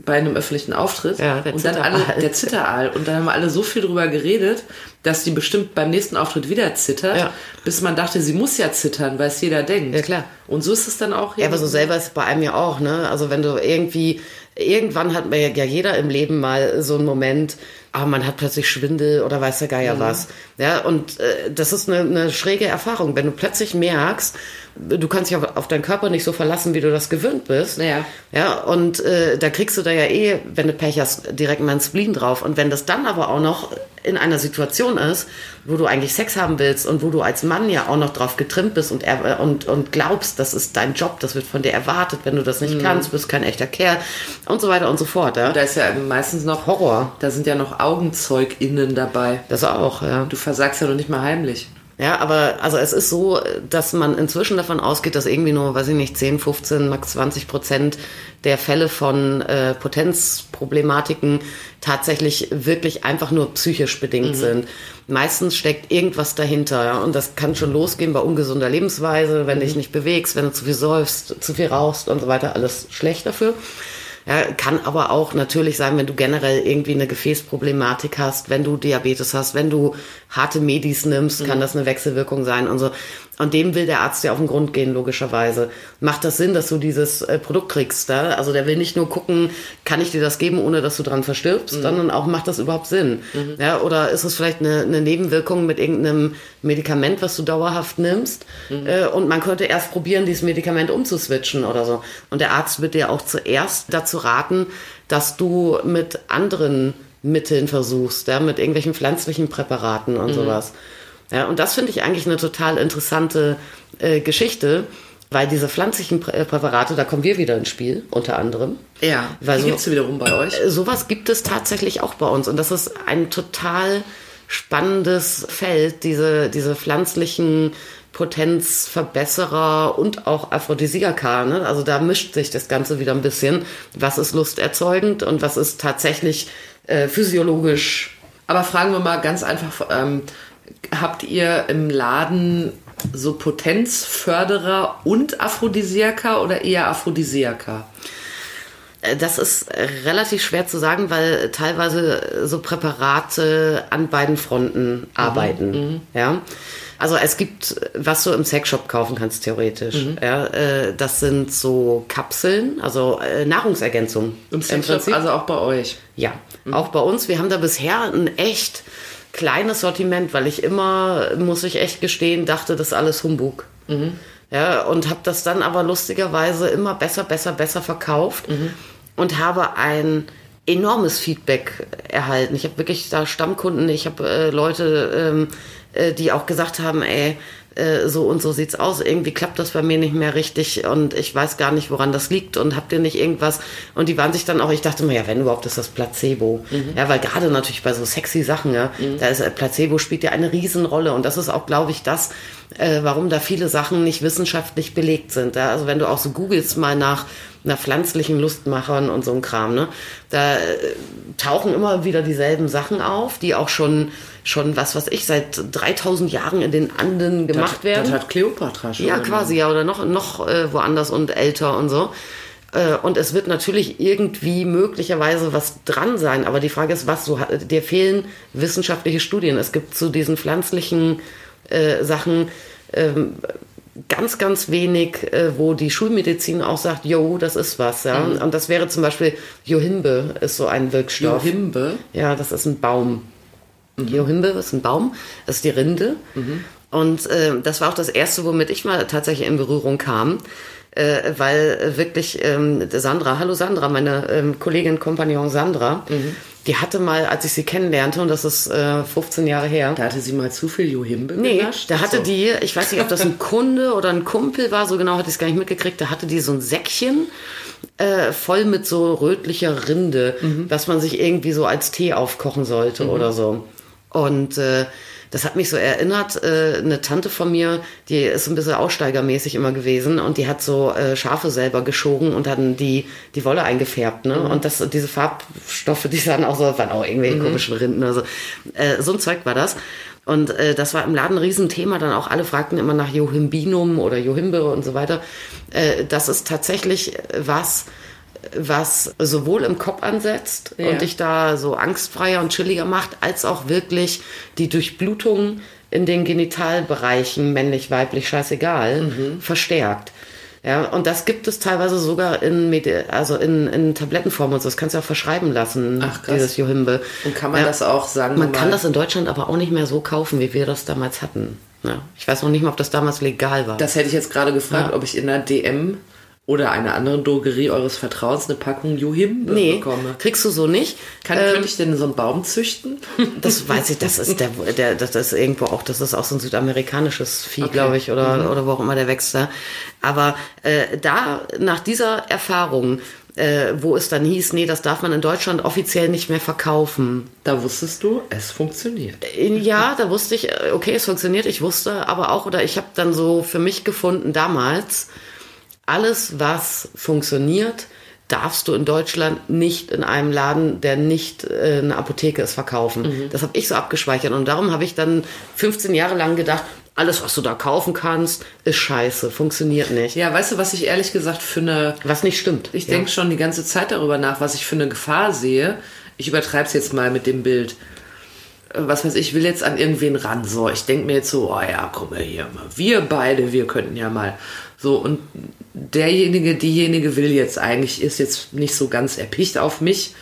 bei einem öffentlichen Auftritt Ja, der und dann alle der Zitteraal und dann haben alle so viel drüber geredet, dass die bestimmt beim nächsten Auftritt wieder zittert, Ja. bis man dachte, sie muss ja zittern, weil es jeder denkt. Ja, klar. Und so ist es dann auch. Ja, aber so selber ist es bei einem ja auch, ne? Also wenn du irgendwie, irgendwann hat man ja jeder im Leben mal so einen Moment, ah, man hat plötzlich Schwindel oder weiß der Geier was. Ja, und äh, das ist eine, eine schräge Erfahrung, wenn du plötzlich merkst, du kannst dich auf, auf deinen Körper nicht so verlassen, wie du das gewöhnt bist. Ja. Ja, und äh, da kriegst du da ja eh, wenn du Pech hast, direkt mal ein Spleen drauf. Und wenn das dann aber auch noch in einer Situation ist, wo du eigentlich Sex haben willst und wo du als Mann ja auch noch drauf getrimmt bist und, er, und, und glaubst, das ist dein Job, das wird von dir erwartet, wenn du das nicht kannst, bist kein echter Kerl und so weiter und so fort. Ja? Da ist ja meistens noch Horror. Da sind ja noch AugenzeugInnen dabei. Das auch, ja. Du versagst ja noch nicht mal heimlich. Ja, aber also es ist so, dass man inzwischen davon ausgeht, dass irgendwie nur, weiß ich nicht, 10, 15, max 20 Prozent der Fälle von äh, Potenzproblematiken tatsächlich wirklich einfach nur psychisch bedingt sind. Meistens steckt irgendwas dahinter ja, und das kann schon losgehen bei ungesunder Lebensweise, wenn du dich nicht bewegst, wenn du zu viel säufst, zu viel rauchst und so weiter, alles schlecht dafür. Ja, kann aber auch natürlich sein, wenn du generell irgendwie eine Gefäßproblematik hast, wenn du Diabetes hast, wenn du harte Medis nimmst, kann das eine Wechselwirkung sein und so. Und dem will der Arzt ja auf den Grund gehen, logischerweise. Macht das Sinn, dass du dieses äh, Produkt kriegst? Da? Also der will nicht nur gucken, kann ich dir das geben, ohne dass du dran verstirbst, sondern auch, macht das überhaupt Sinn? Ja, oder ist es vielleicht eine, eine Nebenwirkung mit irgendeinem Medikament, was du dauerhaft nimmst? Äh, und man könnte erst probieren, dieses Medikament umzuswitchen oder so. Und der Arzt wird dir auch zuerst dazu raten, dass du mit anderen Mitteln versuchst, ja, mit irgendwelchen pflanzlichen Präparaten und sowas. Ja, und das finde ich eigentlich eine total interessante äh, Geschichte, weil diese pflanzlichen Prä äh, Präparate, da kommen wir wieder ins Spiel, unter anderem. Ja, Weil die so- gibt's wiederum bei euch. Äh, Sowas gibt es tatsächlich auch bei uns und das ist ein total spannendes Feld, diese, diese pflanzlichen Potenzverbesserer und auch Aphrodisiaka. Ne? Also da mischt sich das Ganze wieder ein bisschen. Was ist lusterzeugend und was ist tatsächlich äh, physiologisch Aber fragen wir mal ganz einfach, ähm, habt ihr im Laden so Potenzförderer und Aphrodisiaka oder eher Aphrodisiaka? Äh, Das ist äh, relativ schwer zu sagen, weil teilweise äh, so Präparate an beiden Fronten arbeiten. Ja. Also es gibt, was du im Sexshop kaufen kannst, theoretisch. Ja, äh, das sind so Kapseln, also äh, Nahrungsergänzung. Im Sexshop, also auch bei euch. Ja, auch bei uns. Wir haben da bisher ein echt kleines Sortiment, weil ich immer, muss ich echt gestehen, dachte, das ist alles Humbug. Ja, und habe das dann aber lustigerweise immer besser, besser, besser verkauft und habe ein enormes Feedback erhalten. Ich habe wirklich da Stammkunden, ich habe äh, Leute, ähm, äh, die auch gesagt haben, ey, äh, so und so sieht's aus. Irgendwie klappt das bei mir nicht mehr richtig und ich weiß gar nicht, woran das liegt und habt ihr nicht irgendwas? Und die waren sich dann auch, ich dachte mir, ja, wenn überhaupt ist das Placebo. Ja, weil gerade natürlich bei so sexy Sachen, ja, da ist äh, Placebo spielt ja eine Riesenrolle und das ist auch, glaube ich, das, äh, warum da viele Sachen nicht wissenschaftlich belegt sind. Ja? Also wenn du auch so googelst mal nach nach pflanzlichen Lustmachern und so ein Kram, ne? Da äh, tauchen immer wieder dieselben Sachen auf, die auch schon, schon was was ich, seit 3000 Jahren in den Anden gemacht werden. Das hat Kleopatra schon. Ja, quasi, ja, oder noch, noch äh, woanders und älter und so. Äh, und es wird natürlich irgendwie möglicherweise was dran sein, aber die Frage ist, was so, dir fehlen wissenschaftliche Studien. Es gibt zu diesen pflanzlichen äh, Sachen ähm, ganz, ganz wenig, äh, wo die Schulmedizin auch sagt, jo, das ist was, ja. Und das wäre zum Beispiel Johimbe ist so ein Wirkstoff. Johimbe. Ja, das ist ein Baum. Johimbe ist ein Baum, das ist die Rinde. Und äh, das war auch das erste, womit ich mal tatsächlich in Berührung kam. Äh, weil äh, wirklich ähm, Sandra, hallo Sandra, meine ähm, Kollegin, Kompagnon Sandra, die hatte mal, als ich sie kennenlernte, und das ist äh, 15 Jahre her, Da hatte sie mal zu viel Johimbe Nee, genascht. da hatte So. die, ich weiß nicht, ob das ein Kunde oder ein Kumpel war, so genau hatte ich es gar nicht mitgekriegt, da hatte die so ein Säckchen äh, voll mit so rötlicher Rinde, was man sich irgendwie so als Tee aufkochen sollte oder so. Und äh, das hat mich so erinnert, äh, eine Tante von mir, die ist ein bisschen aussteigermäßig immer gewesen und die hat so äh, Schafe selber geschoren und dann die, die Wolle eingefärbt. Ne? Und das, diese Farbstoffe, die sahen auch so, waren auch irgendwelche komischen Rinden. Also, äh, so ein Zeug war das. Und äh, das war im Laden ein Riesenthema. Dann auch alle fragten immer nach Johimbinum oder Johimbe und so weiter. Äh, das ist tatsächlich was, was sowohl im Kopf ansetzt Ja. und dich da so angstfreier und chilliger macht, als auch wirklich die Durchblutung in den Genitalbereichen, männlich, weiblich, scheißegal, Mhm. verstärkt. Ja, und das gibt es teilweise sogar in, Medi also in, in Tablettenform und so. Das kannst du auch verschreiben lassen, Ach, krass. dieses Johimbe. Und kann man das auch, sagen Man kann das in Deutschland aber auch nicht mehr so kaufen, wie wir das damals hatten. Ja. Ich weiß noch nicht mal, ob das damals legal war. Das hätte ich jetzt gerade gefragt, Ja. ob ich in der DM oder einer anderen Drogerie eures Vertrauens eine Packung Johimbe Nee, bekomme. kriegst du so nicht. Kann, Ähm, könnte ich denn so einen Baum züchten? Das weiß ich, das ist der, der das ist irgendwo auch, das ist auch so ein südamerikanisches Vieh, glaube ich, oder, oder wo auch immer der wächst da. Aber äh, da, nach dieser Erfahrung, äh, wo es dann hieß, nee, das darf man in Deutschland offiziell nicht mehr verkaufen. Da wusstest du, es funktioniert. Ja, da wusste ich, äh, okay, es funktioniert. Ich wusste aber auch, oder ich habe dann so für mich gefunden damals, alles, was funktioniert, darfst du in Deutschland nicht in einem Laden, der nicht äh, eine Apotheke ist, verkaufen. Das habe ich so abgespeichert. Und darum habe ich dann 15 Jahre lang gedacht, alles, was du da kaufen kannst, ist scheiße, funktioniert nicht. Ja, weißt du, was ich ehrlich gesagt für eine Was nicht stimmt. Ich ja. denke schon die ganze Zeit darüber nach, was ich für eine Gefahr sehe. Ich übertreibe es jetzt mal mit dem Bild. Äh, Was weiß ich, will jetzt an irgendwen ran. So, ich denke mir jetzt so, oh ja, guck mal hier. Wir beide, wir könnten ja mal. So, und derjenige, diejenige will jetzt eigentlich, ist jetzt nicht so ganz erpicht auf mich.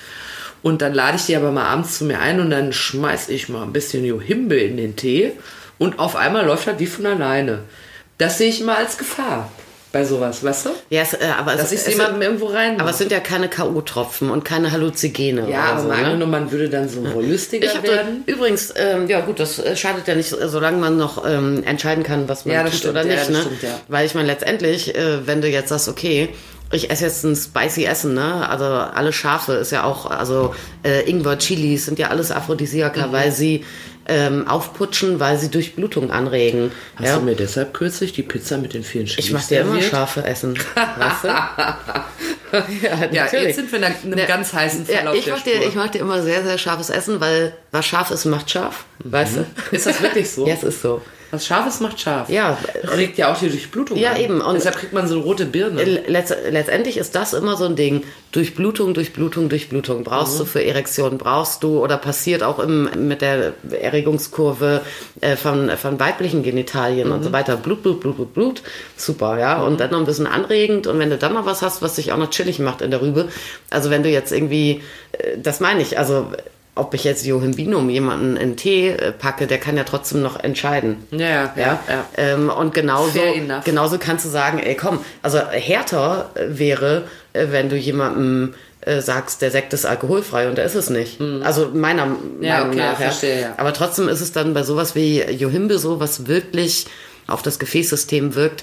Und dann lade ich die aber mal abends zu mir ein und dann schmeiß ich mal ein bisschen Johimbe in den Tee. Und auf einmal läuft das wie von alleine. Das sehe ich immer als Gefahr bei sowas, weißt du? Ja, es, äh, aber Dass es, ich es, jemandem irgendwo rein aber es sind ja keine K.O.-Tropfen und keine Halluzigene. Ja, oder aber so, ne? angenommen, man würde dann so wollüstiger Ich habe werden. übrigens, ähm, ja gut, das äh, schadet ja nicht, äh, solange man noch ähm, entscheiden kann, was man Ja, tut stimmt, oder ja, nicht. das ne? stimmt, ja. Weil ich meine, letztendlich, äh, wenn du jetzt sagst, okay, ich esse jetzt ein spicy Essen, ne? Also alle Schafe ist ja auch, also äh, Ingwer, Chilis sind ja alles Aphrodisiaka, Mhm. weil sie ähm, aufputschen, weil sie Durchblutung anregen. Hast ja? du mir deshalb kürzlich die Pizza mit den vielen Chilis Ich mach dir immer? Schafe essen, weißt du? ja, Ja, jetzt sind wir in einem Ja. ganz heißen Ja, Verlauf ich, der mach dir, ich mach dir immer sehr, sehr scharfes Essen, weil was scharf ist, macht scharf. Weißt du? Ist das wirklich so? Ja, es ist so. Was Scharfes macht scharf. Ja, Regt ja auch die Durchblutung Ja, an. eben. Und- Deshalb kriegt man so rote Birne. Letz letztendlich ist das immer so ein Ding. Durchblutung, Durchblutung, Durchblutung. Brauchst du für Erektion, brauchst du oder passiert auch im, mit der Erregungskurve äh, von, von weiblichen Genitalien und so weiter. Blut, Blut, Blut, Blut, Blut. Super, ja. Und dann noch ein bisschen anregend. Und wenn du dann noch was hast, was dich auch noch chillig macht in der Rübe. Also wenn du jetzt irgendwie, äh, das meine ich, also ob ich jetzt Johimbinum jemanden in Tee äh, packe, der kann ja trotzdem noch entscheiden. ja, ja, ja. ja. Ähm, und genauso, genauso kannst du sagen, ey komm, also härter äh, wäre, äh, wenn du jemandem äh, sagst, der Sekt ist alkoholfrei und er ist es nicht. Also meiner Mhm. Ja, Meinung okay, nach. Ja. verstehe, ja. Aber trotzdem ist es dann bei sowas wie Johimbe so, was wirklich auf das Gefäßsystem wirkt.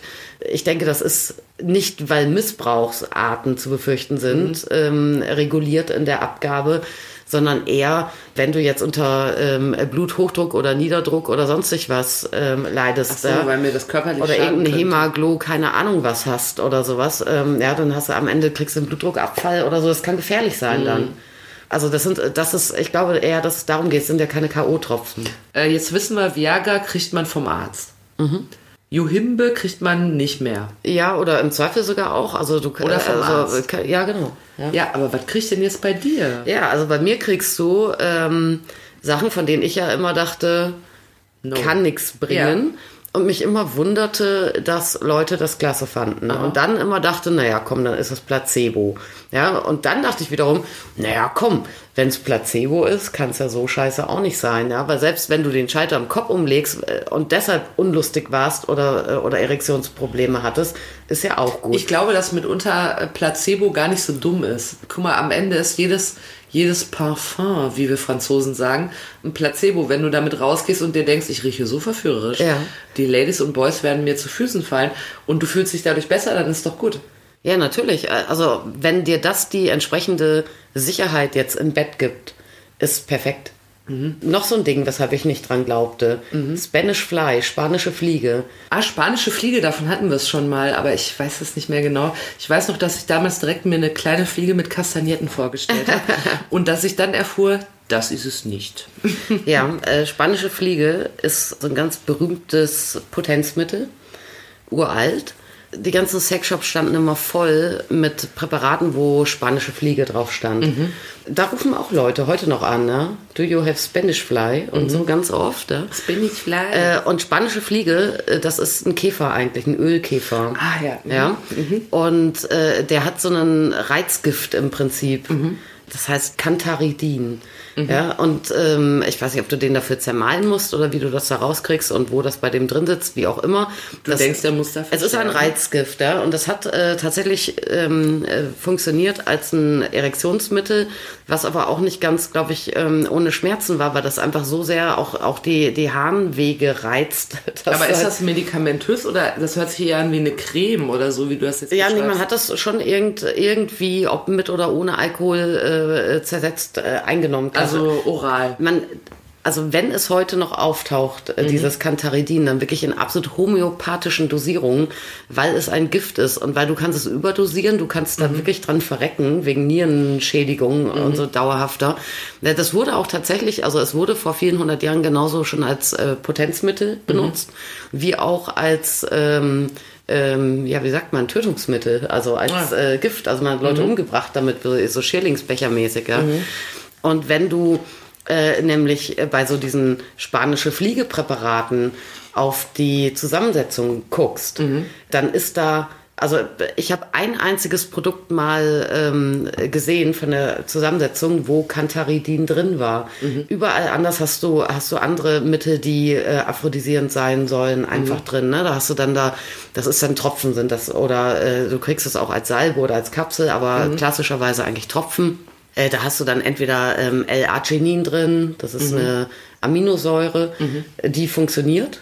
Ich denke, das ist nicht, weil Missbrauchsarten zu befürchten sind, Mhm. ähm, reguliert in der Abgabe, sondern eher, wenn du jetzt unter ähm, Bluthochdruck oder Niederdruck oder sonstig was ähm, leidest. Ach so, ja. weil mir das körperlich oder könnte. Hämaglo, keine Ahnung was hast oder sowas, ähm, ja, dann hast du am Ende kriegst du einen Blutdruckabfall oder so. Das kann gefährlich sein Mhm. dann. Also das sind, das ist, ich glaube eher, dass es darum geht, es sind ja keine K.O.-Tropfen. Äh, jetzt wissen wir, Viagra kriegt man vom Arzt. Mhm. Johimbe kriegt man nicht mehr. Ja, oder im Zweifel sogar auch. Also du Oder vom also, Arzt. äh, Ja, genau. Ja. Ja, aber was kriegt denn jetzt bei dir? ja, also bei mir kriegst du ähm, Sachen, von denen ich ja immer dachte, No. kann nichts bringen. Und mich immer wunderte, dass Leute das klasse fanden. Und dann immer dachte, naja, komm, dann ist es Placebo. Ja, und dann dachte ich wiederum, naja, komm, wenn es Placebo ist, kann es ja so scheiße auch nicht sein. Ja, weil selbst wenn du den Schalter im Kopf umlegst äh, und deshalb unlustig warst oder, äh, oder Erektionsprobleme hattest, ist ja auch gut. Ich glaube, dass mitunter äh, Placebo gar nicht so dumm ist. Guck mal, am Ende ist jedes, jedes Parfum, wie wir Franzosen sagen, ein Placebo. Wenn du damit rausgehst und dir denkst, ich rieche so verführerisch, Ja. die Ladies und Boys werden mir zu Füßen fallen und du fühlst dich dadurch besser, dann ist doch gut. Ja, natürlich. Also, wenn dir das die entsprechende Sicherheit jetzt im Bett gibt, ist perfekt. Noch so ein Ding, weshalb ich nicht dran glaubte. Spanish Fly, spanische Fliege. Ah, spanische Fliege, davon hatten wir es schon mal, aber ich weiß es nicht mehr genau. Ich weiß noch, dass ich damals direkt mir eine kleine Fliege mit Kastagnetten vorgestellt habe und dass ich dann erfuhr, das ist es nicht. Ja, äh, spanische Fliege ist so ein ganz berühmtes Potenzmittel. Uralt. Die ganzen Sexshops standen immer voll mit Präparaten, wo spanische Fliege drauf stand. Da rufen auch Leute heute noch an, ne? Do you have Spanish Fly? Und so ganz oft, ja? Spinach Fly. Äh, und spanische Fliege, äh, das ist ein Käfer eigentlich, ein Ölkäfer. Ah, ja. Mhm. Ja. Und äh, der hat so einen Reizgift im Prinzip. Mhm. das heißt Cantaridin. Mhm. Ja, und ähm, ich weiß nicht, ob du den dafür zermahlen musst oder wie du das da rauskriegst und wo das bei dem drin sitzt, wie auch immer. Du das, denkst, der muss dafür Es ist ein? Reizgift, ja, und das hat äh, tatsächlich ähm, äh, funktioniert als ein Erektionsmittel, was aber auch nicht ganz, glaube ich, ähm, ohne Schmerzen war, weil das einfach so sehr auch, auch die, die Harnwege reizt. Aber ist das medikamentös oder das hört sich eher an wie eine Creme oder so, wie du das jetzt Ja, nee, man hat das schon irgend, irgendwie, ob mit oder ohne Alkohol, äh, zersetzt äh, eingenommen. Also oral. man, also wenn es heute noch auftaucht, äh, dieses Cantaridin, dann wirklich in absolut homöopathischen Dosierungen, weil es ein Gift ist und weil du kannst es überdosieren, du kannst da wirklich dran verrecken, wegen Nierenschädigungen und so dauerhafter. Das wurde auch tatsächlich, also es wurde vor vielen hundert Jahren genauso schon als äh, Potenzmittel benutzt, wie auch als ähm, ähm, ja, wie sagt man, Tötungsmittel, also als Ah. äh, Gift. Also man hat Leute umgebracht damit, so Schierlingsbechermäßig, ja. Und wenn du äh, nämlich äh, bei so diesen spanische Fliegepräparaten auf die Zusammensetzung guckst, dann ist da, also ich habe ein einziges Produkt mal ähm, gesehen von der Zusammensetzung, wo Cantaridin drin war. Überall anders hast du, hast du andere Mittel, die äh, aphrodisierend sein sollen, einfach drin. Ne? Da hast du dann da, das ist dann Tropfen sind das, oder äh, du kriegst es auch als Salbe oder als Kapsel, aber klassischerweise eigentlich Tropfen. Äh, da hast du dann entweder ähm, L-Arginin drin, das ist eine Aminosäure, die funktioniert Ja,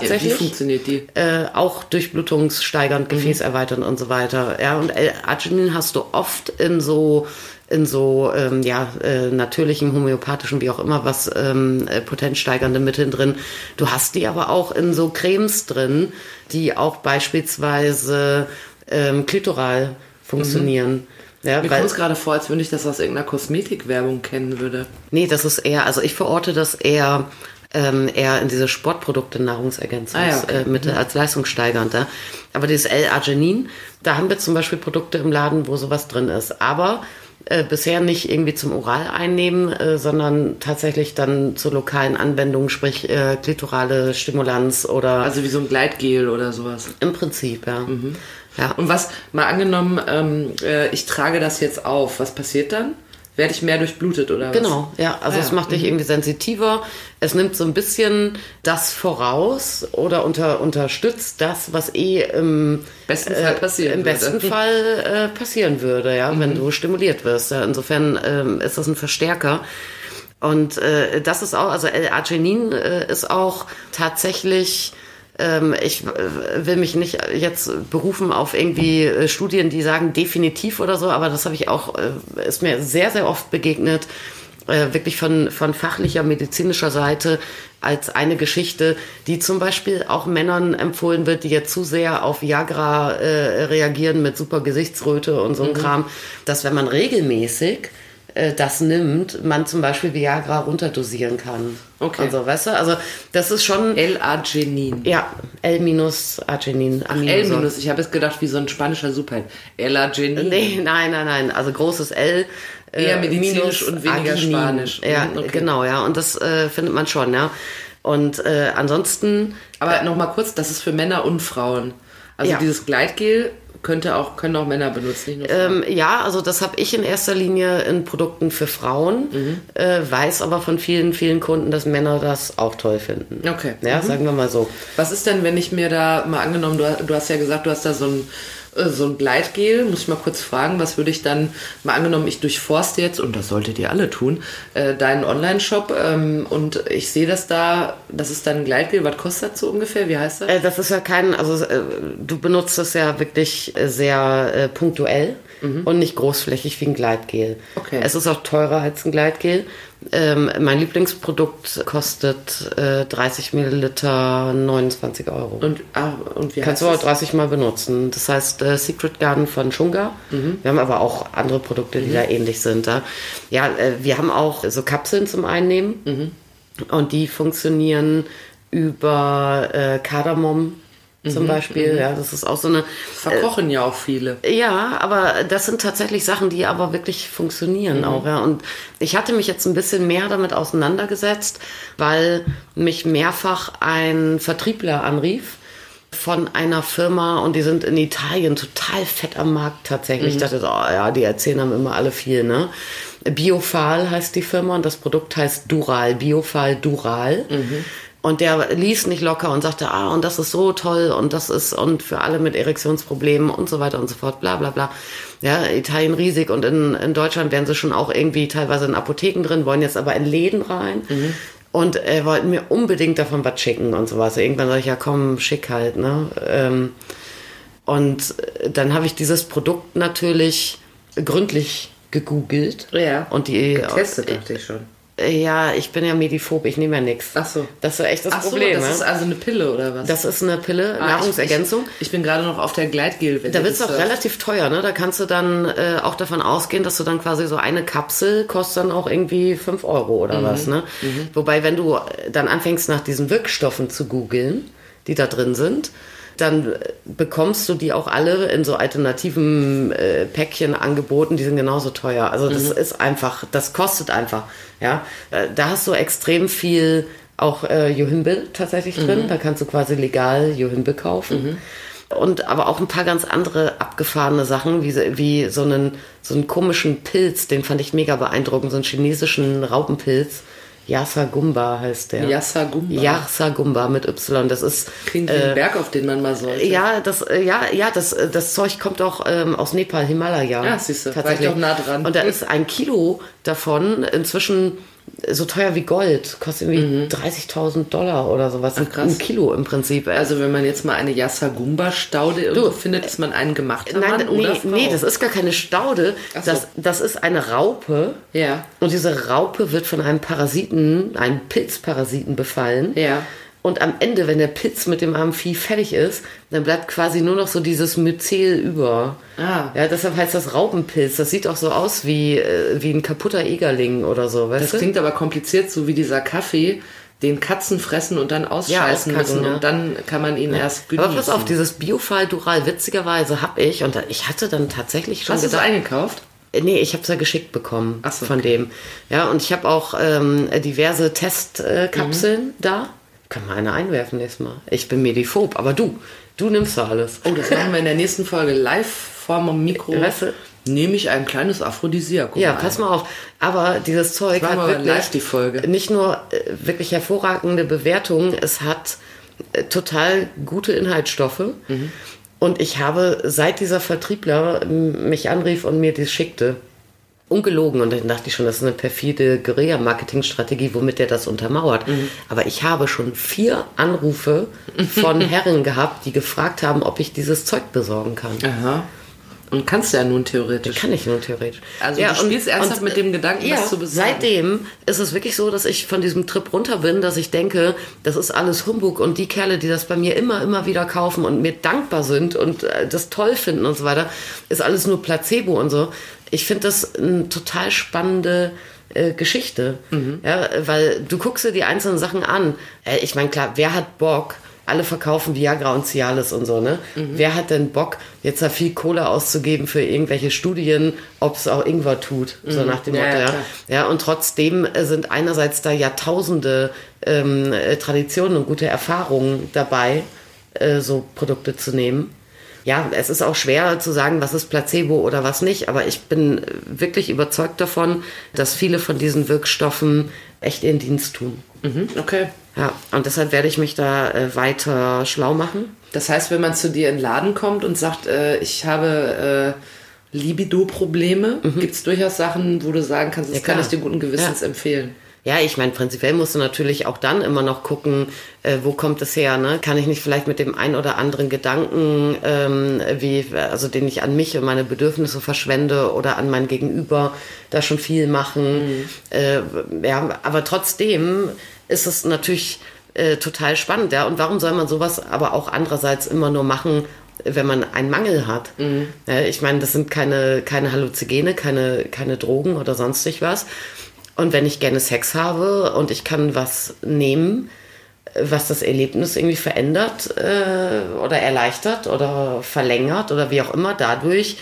wie tatsächlich. funktioniert die? äh, auch durchblutungssteigernd, gefäßerweiternd und so weiter. Ja, und L-Arginin hast du oft in so in so ähm, ja äh, natürlichen homöopathischen wie auch immer was ähm, äh, potenzsteigernde Mitteln drin. Du hast die aber auch in so Cremes drin, die auch beispielsweise ähm, klitoral funktionieren. Ja, Mir kommt es gerade vor, als würde ich das aus irgendeiner Kosmetikwerbung kennen würde. Nee, das ist eher, also ich verorte das eher, ähm, eher in diese Sportprodukte, Nahrungsergänzungsmittel Ah, ja, okay. äh, als leistungssteigernd. Ja. Aber dieses L-Arginin, da haben wir zum Beispiel Produkte im Laden, wo sowas drin ist. Aber äh, bisher nicht irgendwie zum Oral einnehmen, äh, sondern tatsächlich dann zur lokalen Anwendung, sprich äh, klitorale Stimulanz oder Also wie so ein Gleitgel oder sowas. im Prinzip, ja. Mhm. Ja. Und was, mal angenommen, ähm, äh, ich trage das jetzt auf, was passiert dann? Werde ich mehr durchblutet oder was? Genau, ja, also Ah, es ja. macht dich irgendwie sensitiver. Es nimmt so ein bisschen das voraus oder unter, unterstützt das, was eh im Besten Fall passieren im würde. Mhm. besten Fall äh, passieren würde, ja, wenn du stimuliert wirst. Ja. Insofern ähm, ist das ein Verstärker. Und äh, das ist auch, also L-Arginin äh, ist auch tatsächlich ich äh, will mich nicht jetzt berufen auf irgendwie äh, Studien, die sagen definitiv oder so, aber das habe ich auch, äh, ist mir sehr, sehr oft begegnet, wirklich von, von fachlicher, medizinischer Seite als eine Geschichte, die zum Beispiel auch Männern empfohlen wird, die jetzt zu sehr auf Viagra äh, reagieren mit super Gesichtsröte und so ein Kram, dass wenn man regelmäßig das nimmt, man zum Beispiel Viagra runterdosieren kann. Okay. Also, weißt du, also das ist schon L-Arginin. ja, L-Arginin. L ich habe jetzt gedacht, wie so ein spanischer Superheld. L-Arginin. Nee, nein, nein, nein. Also großes L. äh, Eher medizinisch minus und weniger Arginin. Spanisch. Ja, Mhm, okay. genau, ja. Und das äh, findet man schon, ja. Und äh, ansonsten, Aber noch mal kurz, das ist für Männer und Frauen. Also Ja. dieses Gleitgel könnte auch, können auch Männer benutzen, ähm, ja, also das habe ich in erster Linie in Produkten für Frauen, Mhm. äh, weiß aber von vielen, vielen Kunden, dass Männer das auch toll finden. Okay. Ja, Mhm. sagen wir mal so. Was ist denn, wenn ich mir da mal angenommen, du, du hast ja gesagt, du hast da so ein, so ein Gleitgel, muss ich mal kurz fragen, was würde ich dann, mal angenommen, ich durchforste jetzt, und das solltet ihr alle tun, äh, deinen Online-Shop ähm, und ich sehe das da, das ist dann ein Gleitgel, was kostet das so ungefähr, wie heißt das? Äh, das ist ja kein, also äh, du benutzt es ja wirklich äh, sehr äh, punktuell und nicht großflächig wie ein Gleitgel. Mhm. Okay. Es ist auch teurer als ein Gleitgel. Ähm, mein Lieblingsprodukt kostet äh, 30 Milliliter 29 Euro. Und, ah, und Kannst du auch das? 30 Mal benutzen. Das heißt äh, Secret Garden von Shunga. Mhm. Wir haben aber auch andere Produkte, die da ähnlich sind. Ja, ja äh, wir haben auch so Kapseln zum Einnehmen. Mhm. Und die funktionieren über äh, Kardamom Mhm. zum Beispiel. Ja, das ist auch so eine. Verkochen ja auch viele. Ja, aber das sind tatsächlich Sachen, die aber wirklich funktionieren Mhm. auch, ja. Und ich hatte mich jetzt ein bisschen mehr damit auseinandergesetzt, weil mich mehrfach ein Vertriebler anrief von einer Firma und die sind in Italien total fett am Markt tatsächlich. Ich dachte oh ja, die erzählen haben immer alle viel, ne? Biofal heißt die Firma und das Produkt heißt Dural, Biofal Dural. Und der ließ nicht locker und sagte, ah, und das ist so toll und das ist und für alle mit Erektionsproblemen und so weiter und so fort, bla bla bla. Ja, Italien riesig und in, in Deutschland wären sie schon auch irgendwie teilweise in Apotheken drin, wollen jetzt aber in Läden rein. Und äh, wollten mir unbedingt davon was schicken und sowas. Irgendwann sag ich, ja komm, schick halt, ne? Ähm, und äh, dann habe ich dieses Produkt natürlich gründlich gegoogelt. Ja. Und die Getestet, dachte ich schon. Ja, ich bin ja Mediphob, ich nehme ja nichts. Ach so. Das ist echt das Ach so, Problem. das ne? ist also eine Pille oder was? das ist eine Pille, Ah, Nahrungsergänzung. Ich, ich, bin gerade noch auf der Gleitgel. Da wird es auch relativ teuer, ne? Da kannst du dann äh, auch davon ausgehen, dass du dann quasi so eine Kapsel kostet dann auch irgendwie 5 Euro oder Mhm. was, ne? Wobei, wenn du dann anfängst, nach diesen Wirkstoffen zu googeln, die da drin sind, dann äh, bekommst du die auch alle in so alternativen äh, Päckchen angeboten, die sind genauso teuer. Also das Mhm. ist einfach, das kostet einfach, ja. Äh, da hast du extrem viel auch äh, Johimbe tatsächlich Mhm. drin, da kannst du quasi legal Johimbe kaufen und aber auch ein paar ganz andere abgefahrene Sachen, wie, wie so, einen, so einen komischen Pilz, den fand ich mega beeindruckend, so einen chinesischen Raupenpilz. Yasa Gumba heißt der. Yasa Gumba. Yasa Gumba mit Y. Das ist. Klingt wie ein Berg, auf den man mal sollte. Äh, Ja, das, äh, ja, ja, das, äh, das Zeug kommt auch ähm, aus Nepal, Himalaya. Ja, siehst du, war ich doch nah dran. Und da ist ein Kilo davon inzwischen so teuer wie Gold. Kostet irgendwie 30.000 Dollar oder sowas. Ein- Mhm. krass. ein Kilo im Prinzip. Also wenn man jetzt mal eine Yassa Gumba Staude irgendwo findet, ist man einen gemachter Nein, Mann nee, oder Frau? nee, das ist gar keine Staude. Ach so. Das, das ist eine Raupe. Ja. Und diese Raupe wird von einem Parasiten, einem Pilzparasiten befallen. Ja. Und am Ende, wenn der Pilz mit dem armen Vieh fertig ist, dann bleibt quasi nur noch so dieses Myzel über. Ah. Ja, deshalb heißt das Raupenpilz. Das sieht auch so aus wie, äh, wie ein kaputter Egerling oder so, weißt Das du? klingt aber kompliziert, so wie dieser Kaffee, den Katzen fressen und dann ausscheißen auskacken, müssen ja. und dann kann man ihn erst genießen. Aber pass auf, dieses Biofall Dural, witzigerweise habe ich, und ich hatte dann tatsächlich schon Hast du es eingekauft? Äh, Nee, ich habe es ja geschickt bekommen Ach so, von okay. dem. Ja, und ich habe auch ähm, diverse Testkapseln äh, Mhm. da. Kann mal eine einwerfen nächstes Mal. Ich bin Mediphob, aber du, du nimmst da alles. Oh, das machen wir in der nächsten Folge live vorm Mikro. Weißt du? Nehme ich ein kleines Aphrodisiakum Ja, pass mal auf. Aber dieses Zeug hat wir wirklich live die Folge. nicht nur äh, wirklich hervorragende Bewertungen, es hat äh, total gute Inhaltsstoffe. Mhm. Und ich habe, seit dieser Vertriebler mich anrief und mir das schickte, ungelogen, und dann dachte ich schon, das ist eine perfide Guerilla-Marketing-Strategie, womit der das untermauert. Mhm. Aber ich habe schon vier Anrufe von Herren gehabt, die gefragt haben, ob ich dieses Zeug besorgen kann. Aha. Und kannst du ja nun theoretisch. Kann ich nur theoretisch. Also du spielst ernsthaft mit dem Gedanken, ja, das zu besorgen. Seitdem ist es wirklich so, dass ich von diesem Trip runter bin, dass ich denke, das ist alles Humbug und die Kerle, die das bei mir immer, immer wieder kaufen und mir dankbar sind und äh, das toll finden und so weiter, ist alles nur Placebo und so. Ich finde das eine total spannende äh, Geschichte. Mhm. Ja, weil du guckst dir die einzelnen Sachen an. Äh, ich meine, klar, wer hat Bock? Alle verkaufen Viagra und Cialis und so, ne? Mhm. Wer hat denn Bock, jetzt da viel Kohle auszugeben für irgendwelche Studien, ob es auch Ingwer tut? So nach dem Mhm. Motto, ja. Ja, und trotzdem äh, sind einerseits da Jahrtausende ähm, äh, Traditionen und gute Erfahrungen dabei, äh, so Produkte zu nehmen. Ja, es ist auch schwer zu sagen, was ist Placebo oder was nicht, aber ich bin wirklich überzeugt davon, dass viele von diesen Wirkstoffen echt ihren Dienst tun. Mhm, okay. Ja, und deshalb werde ich mich da äh, weiter schlau machen. Das heißt, wenn man zu dir in den Laden kommt und sagt, äh, ich habe äh, Libido-Probleme, gibt es durchaus Sachen, wo du sagen kannst, das Ja, kann ich dir guten Gewissens Ja. empfehlen. Ja, ich meine, prinzipiell musst du natürlich auch dann immer noch gucken, äh, wo kommt es her, ne? Kann ich nicht vielleicht mit dem ein oder anderen Gedanken, ähm, wie, also den ich an mich und meine Bedürfnisse verschwende oder an mein Gegenüber, da schon viel machen. Äh, ja, aber trotzdem ist es natürlich äh, total spannend, ja. Und warum soll man sowas aber auch andererseits immer nur machen, wenn man einen Mangel hat? Ja, ich meine, das sind keine, keine Halluzigene, keine, keine Drogen oder sonstig was. Und wenn ich gerne Sex habe und ich kann was nehmen, äh, was das Erlebnis irgendwie verändert äh, oder erleichtert oder verlängert oder wie auch immer, dadurch,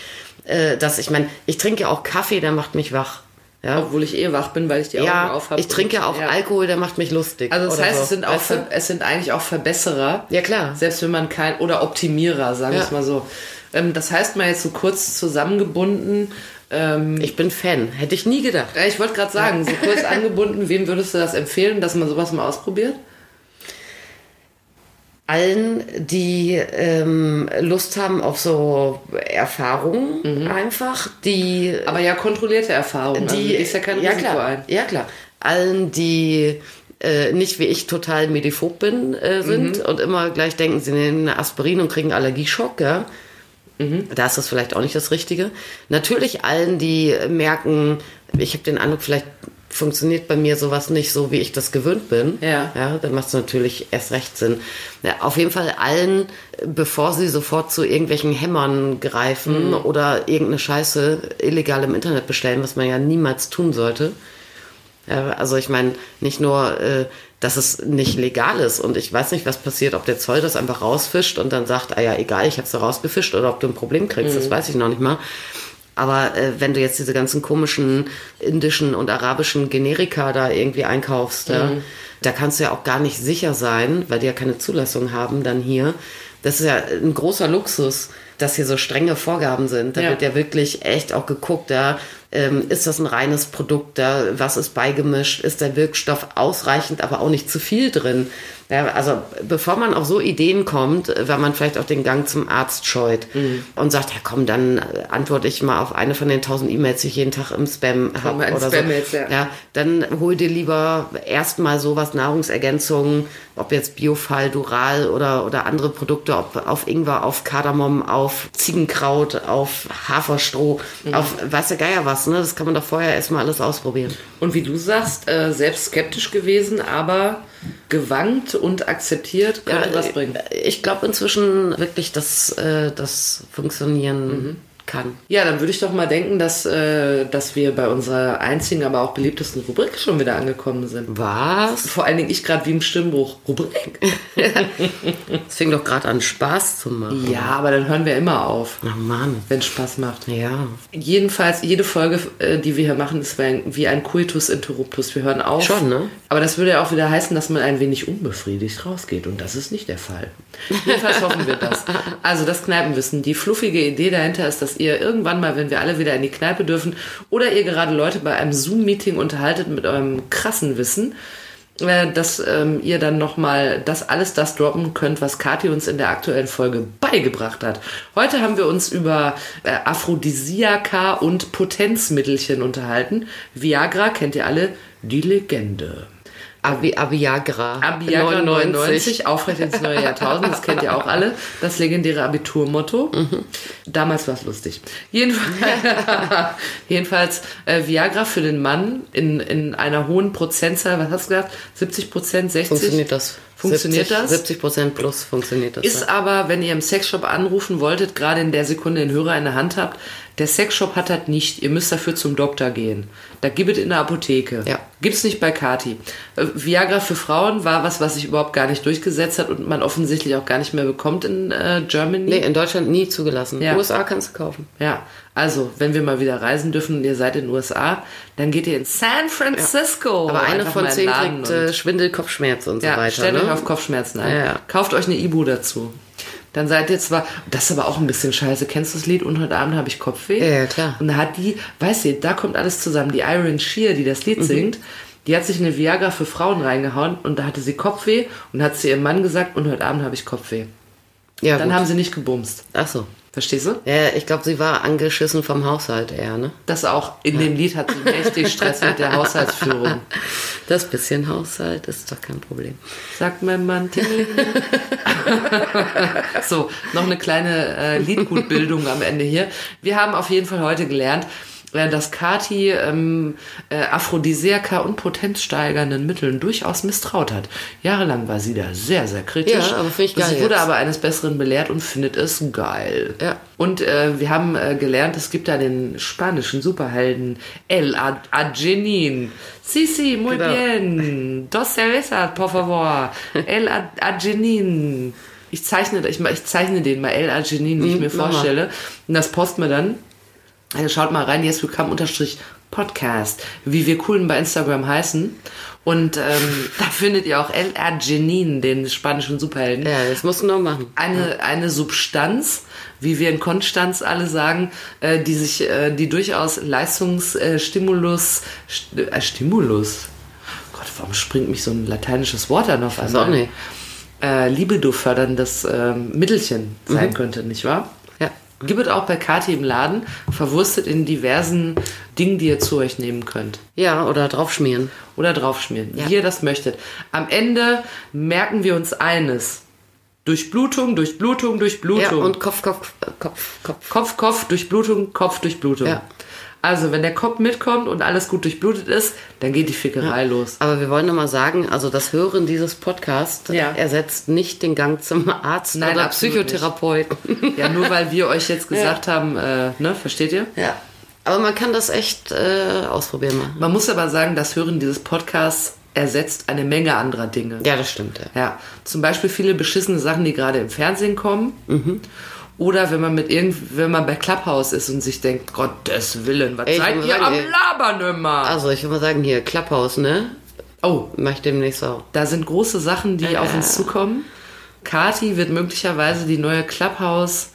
äh, dass ich meine, ich trinke ja auch Kaffee, der macht mich wach. Ja, Obwohl ich eh wach bin, weil ich die Augen ja auf habe. ich trinke ja auch Alkohol, der macht mich lustig. Also das heißt, so. es sind auch Weißt du? Es sind eigentlich auch Verbesserer. Ja, klar. Selbst wenn man kein oder Optimierer, sagen wir Ja. es mal so. Ähm, das heißt mal jetzt so kurz zusammengebunden. Ähm, Ich bin Fan. Hätte ich nie gedacht. ich wollte gerade sagen, so kurz angebunden, wem würdest du das empfehlen, dass man sowas mal ausprobiert? allen, die ähm, Lust haben auf so Erfahrungen einfach, die Aber ja, kontrollierte Erfahrung. also, die du gehst ja kein ja Risiko klar, ein. ja klar, allen, die äh, nicht wie ich total mediphob bin äh, sind Mhm. und immer gleich denken, sie nehmen eine Aspirin und kriegen Allergieschock, ja. Mhm. Da ist das vielleicht auch nicht das Richtige. Natürlich allen, die merken, ich habe den Eindruck, vielleicht funktioniert bei mir sowas nicht so, wie ich das gewöhnt bin. Ja. Ja, dann macht es natürlich erst recht Sinn. Ja, auf jeden Fall allen, bevor sie sofort zu irgendwelchen Hämmern greifen Mhm. oder irgendeine Scheiße illegal im Internet bestellen, was man ja niemals tun sollte. Ja, also ich meine, nicht nur, äh, dass es nicht legal ist und ich weiß nicht, was passiert, ob der Zoll das einfach rausfischt und dann sagt, ah ja, egal, ich habe es da rausgefischt oder ob du ein Problem kriegst, das weiß ich noch nicht mal. Aber äh, wenn du jetzt diese ganzen komischen indischen und arabischen Generika da irgendwie einkaufst, ja, da kannst du ja auch gar nicht sicher sein, weil die ja keine Zulassung haben dann hier. Das ist ja ein großer Luxus, dass hier so strenge Vorgaben sind. Da Ja. wird ja wirklich echt auch geguckt, da ähm, ist das ein reines Produkt, da was ist beigemischt, ist der Wirkstoff ausreichend, aber auch nicht zu viel drin. Ja, also bevor man auf so Ideen kommt, weil man vielleicht auch den Gang zum Arzt scheut Mhm. und sagt, ja komm, dann äh, antworte ich mal auf eine von den tausend E-Mails, die ich jeden Tag im Spam habe oder Spam-Mails, so. ja. ja, dann hol dir lieber erstmal sowas Nahrungsergänzungen, ob jetzt Biofall, Dural oder, oder andere Produkte, ob auf Ingwer, auf Kardamom, auf Ziegenkraut, auf Haferstroh, Mhm. auf weiß der Geier was, ne? Das kann man doch vorher erstmal alles ausprobieren. Und wie du sagst, äh, selbst skeptisch gewesen, aber gewankt und akzeptiert, könnte was bringen. Ich glaube inzwischen wirklich, dass äh, das funktionieren Mhm. Kann. Ja, dann würde ich doch mal denken, dass, äh, dass wir bei unserer einzigen, aber auch beliebtesten Rubrik schon wieder angekommen sind. Was? Vor allen Dingen ich gerade wie im Stimmbruch. Rubrik? Es fing doch gerade an Spaß zu machen. Ja, aber dann hören wir immer auf, Oh Mann. wenn Spaß macht. Ja. Jedenfalls, jede Folge, äh, die wir hier machen, ist wie ein, wie ein Coitus interruptus. Wir hören auf. Schon, ne? Aber das würde ja auch wieder heißen, dass man ein wenig unbefriedigt rausgeht. Und das ist nicht der Fall. Jedenfalls hoffen wir das. Also das Kneipenwissen. Die fluffige Idee dahinter ist, dass ihr irgendwann mal, wenn wir alle wieder in die Kneipe dürfen, oder ihr gerade Leute bei einem Zoom-Meeting unterhaltet mit eurem krassen Wissen, äh, dass ähm, ihr dann nochmal das alles das droppen könnt, was Kathi uns in der aktuellen Folge beigebracht hat. Heute haben wir uns über äh, Aphrodisiaka und Potenzmittelchen unterhalten. Viagra kennt ihr alle, die Legende. Abi Abiagra. Abiagra 99, aufrecht ins neue Jahrtausend, das kennt ihr auch alle. Das legendäre Abiturmotto. Damals war es lustig. Jedenfalls, jedenfalls äh, Viagra für den Mann in, in einer hohen Prozentzahl, was hast du gesagt? 70 Prozent, 60? Funktioniert das? Funktioniert 70, das? 70 Prozent plus funktioniert das. Ist ja. aber, wenn ihr im Sexshop anrufen wolltet, gerade in der Sekunde den Hörer in der Hand habt, der Sexshop hat das nicht. Ihr müsst dafür zum Doktor gehen. Da gibt es in der Apotheke. Ja. Gibt's nicht bei Kati. Äh, Viagra für Frauen war was, was sich überhaupt gar nicht durchgesetzt hat und man offensichtlich auch gar nicht mehr bekommt in äh, Germany. Nee, in Deutschland nie zugelassen. Ja. USA kannst du kaufen. Ja, also, wenn wir mal wieder reisen dürfen und ihr seid in den USA, dann geht ihr in San Francisco. Aber eine von zehn kriegt und- äh, Schwindel, Kopfschmerzen und so ja, weiter. stellt ne? euch auf Kopfschmerzen ein. Ja, ja. Kauft euch eine Ibu dazu. Dann seid ihr zwar, das ist aber auch ein bisschen scheiße. Kennst du das Lied? Und heute Abend habe ich Kopfweh. Ja, ja, klar. Und da hat die, weißt du, da kommt alles zusammen. Die Iron Shear, die das Lied Mhm. singt, die hat sich eine Viagra für Frauen reingehauen und da hatte sie Kopfweh und hat zu ihrem Mann gesagt, und heute Abend habe ich Kopfweh. ja, Dann gut. haben sie nicht gebumst. Ach so. Verstehst du? Ja, ich glaube, sie war angeschissen vom Haushalt eher, ne? Das auch in dem Lied hat sie mächtig Stress mit der Haushaltsführung. Das bisschen Haushalt ist doch kein Problem. Sagt mein Mann. So, noch eine kleine äh, Liedgutbildung am Ende hier. Wir haben auf jeden Fall heute gelernt, dass Kati ähm, äh, Aphrodisiaka und potenzsteigernden Mitteln durchaus misstraut hat. Jahrelang war sie da sehr, sehr kritisch. Ja, aber finde ich geil Sie wurde jetzt. aber eines Besseren belehrt und findet es geil. Ja. Und äh, wir haben äh, gelernt, es gibt da den spanischen Superhelden El Ad- Agenin. Sí, sí, muy Genau. bien. Dos cervezas, por favor. El Ad- Agenin. Ich zeichne, ich, ich zeichne den mal El Agenin, wie ich Mhm, mir vorstelle. Und das posten wir dann. Also schaut mal rein, yes, come unterstrich Podcast, wie wir coolen bei Instagram heißen. Und ähm, da findet ihr auch LR Genin, den spanischen Superhelden. Ja, das musst du noch machen. Eine, eine Substanz, wie wir in Konstanz alle sagen, äh, die sich, äh, die durchaus Leistungsstimulus, St äh, Stimulus, Gott, warum springt mich so ein lateinisches Wort an auf auch einmal? nicht. Äh, Libido förderndes ähm, Mittelchen sein könnte, nicht wahr? Gibt es auch bei Kati im Laden, verwurstet in diversen Dingen, die ihr zu euch nehmen könnt. Ja, oder draufschmieren. Oder draufschmieren, Ja. wie ihr das möchtet. Am Ende merken wir uns eines. Durchblutung, Durchblutung, Durchblutung. Ja, und Kopf, Kopf, Kopf, Kopf. Kopf, Kopf, Durchblutung, Kopf, Durchblutung. Ja. Also, wenn der Kopf mitkommt und alles gut durchblutet ist, dann geht die Fickerei los. Aber wir wollen nochmal sagen, also das Hören dieses Podcasts Ja. ersetzt nicht den Gang zum Arzt Nein, oder Psychotherapeuten. Ja, nur weil wir euch jetzt gesagt haben, äh, ne, versteht ihr? ja. Aber man kann das echt äh, ausprobieren mal. Man muss aber sagen, das Hören dieses Podcasts ersetzt eine Menge anderer Dinge. Ja, das stimmt. Ja. Ja, zum Beispiel viele beschissene Sachen, die gerade im Fernsehen kommen. Oder wenn man mit irgend, wenn man bei Clubhouse ist und sich denkt, Gottes Willen, was Ey, seid ihr sagen, am ey. Labern immer? Also ich würde mal sagen, hier, Klapphaus, ne? Oh, Mach ich demnächst auch. da sind große Sachen, die auf uns zukommen. Kati wird möglicherweise die neue Clubhouse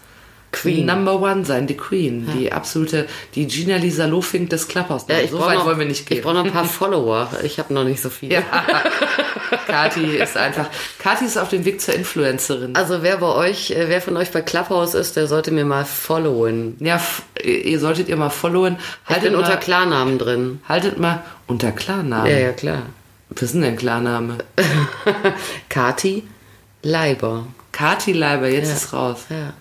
Queen. Number One sein, die Queen, die absolute, die Gina Lisa Lofink des Clubhouse. Ja, ich so weit noch, wollen wir nicht Ich gehen. brauche noch ein paar Follower. Ich habe noch nicht so viele. Ja. Kati ist einfach, Kati ist auf dem Weg zur Influencerin. Also wer bei euch, äh, wer von euch bei Clubhouse ist, der sollte mir mal followen. Ja, ihr solltet ihr mal followen. Ich Haltet bin mal, unter Klarnamen drin. haltet mal unter Klarnamen. Ja, ja, klar. Was ist denn dein Klarname? Kati Leiber. Kati Leiber, jetzt Ja. ist raus. Ja.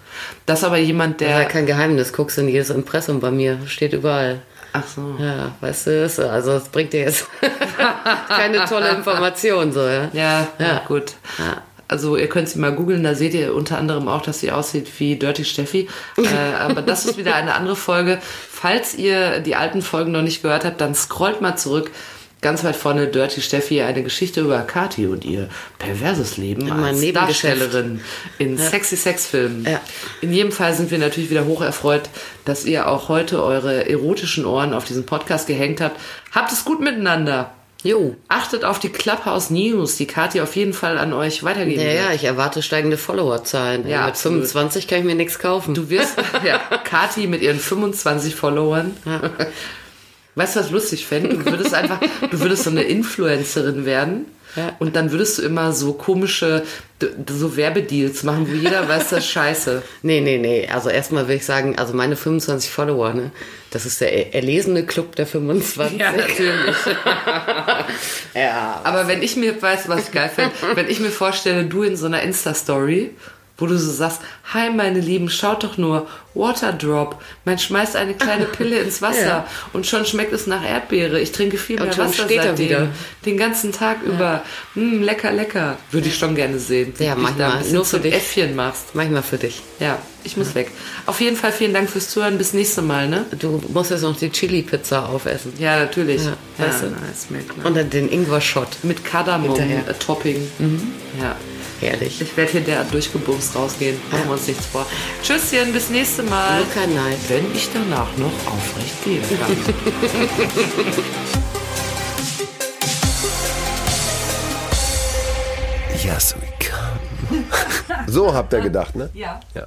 Das ist aber jemand, Das ist ja der. kein Geheimnis. Guckst in jedes Impressum bei mir. Steht überall. Ach so. Ja, weißt du, ist- also es bringt dir jetzt keine tolle Information, so, ja. Ja, ja. Ja. gut. Ja. Also ihr könnt sie mal googeln, da seht ihr unter anderem auch, dass sie aussieht wie Dirty Steffi. äh, aber das ist wieder eine andere Folge. Falls ihr die alten Folgen noch nicht gehört habt, dann scrollt mal zurück. Ganz weit vorne Dirty Steffi, eine Geschichte über Kati und ihr perverses Leben mein als. Darstellerin in sexy Sexfilmen. Ja. In jedem Fall sind wir natürlich wieder hoch erfreut, dass ihr auch heute eure erotischen Ohren auf diesen Podcast gehängt habt. Habt es gut miteinander. Jo. Achtet auf die Clubhouse News, die Kathi auf jeden Fall an euch weitergeben Ja, wird. ja, ich erwarte steigende Followerzahlen. Ja, Mit absolut. 25 kann ich mir nichts kaufen. Du wirst, ja, Kathi mit ihren 25 Followern. Weißt du, was ich lustig fände? Du würdest einfach, du würdest so eine Influencerin werden. Ja. Und dann würdest du immer so komische, so Werbedeals machen, wo jeder weiß, das ist scheiße. Nee, nee, nee. Also erstmal will ich sagen, also meine 25 Follower, ne? Das ist der er- erlesene Club der 25. natürlich. Ja. Aber wenn ich mir, weißt du, was ich geil finde? Wenn ich mir vorstelle, du in so einer Insta-Story, wo du so sagst, hi meine Lieben, schaut doch nur, Waterdrop. Man schmeißt eine kleine Pille ins Wasser Ja. und schon schmeckt es nach Erdbeere. Ich trinke viel Und mehr Wasser steht er seitdem. wieder. Den ganzen Tag über. Mm, lecker, lecker. Würde ich schon gerne sehen. Ja, manchmal. Nur für dich. Äffchen machst. Manchmal für dich. Ja, ich muss weg. Auf jeden Fall vielen Dank fürs Zuhören. Bis nächste Mal, ne? Du musst jetzt noch die Chili-Pizza aufessen. Ja, natürlich. Ja, weißt du. klar. Und dann den Ingwer-Shot. Mit. Kardamom-Topping. Ja. Herrlich. Ich werde hier derart durchgebumst rausgehen. Machen wir uns nichts vor. Tschüsschen, bis nächste Mal. Luca Knight. Wenn ich danach noch aufrecht gehen kann. Yes, we come. So habt ihr gedacht, ne? ja. Ja.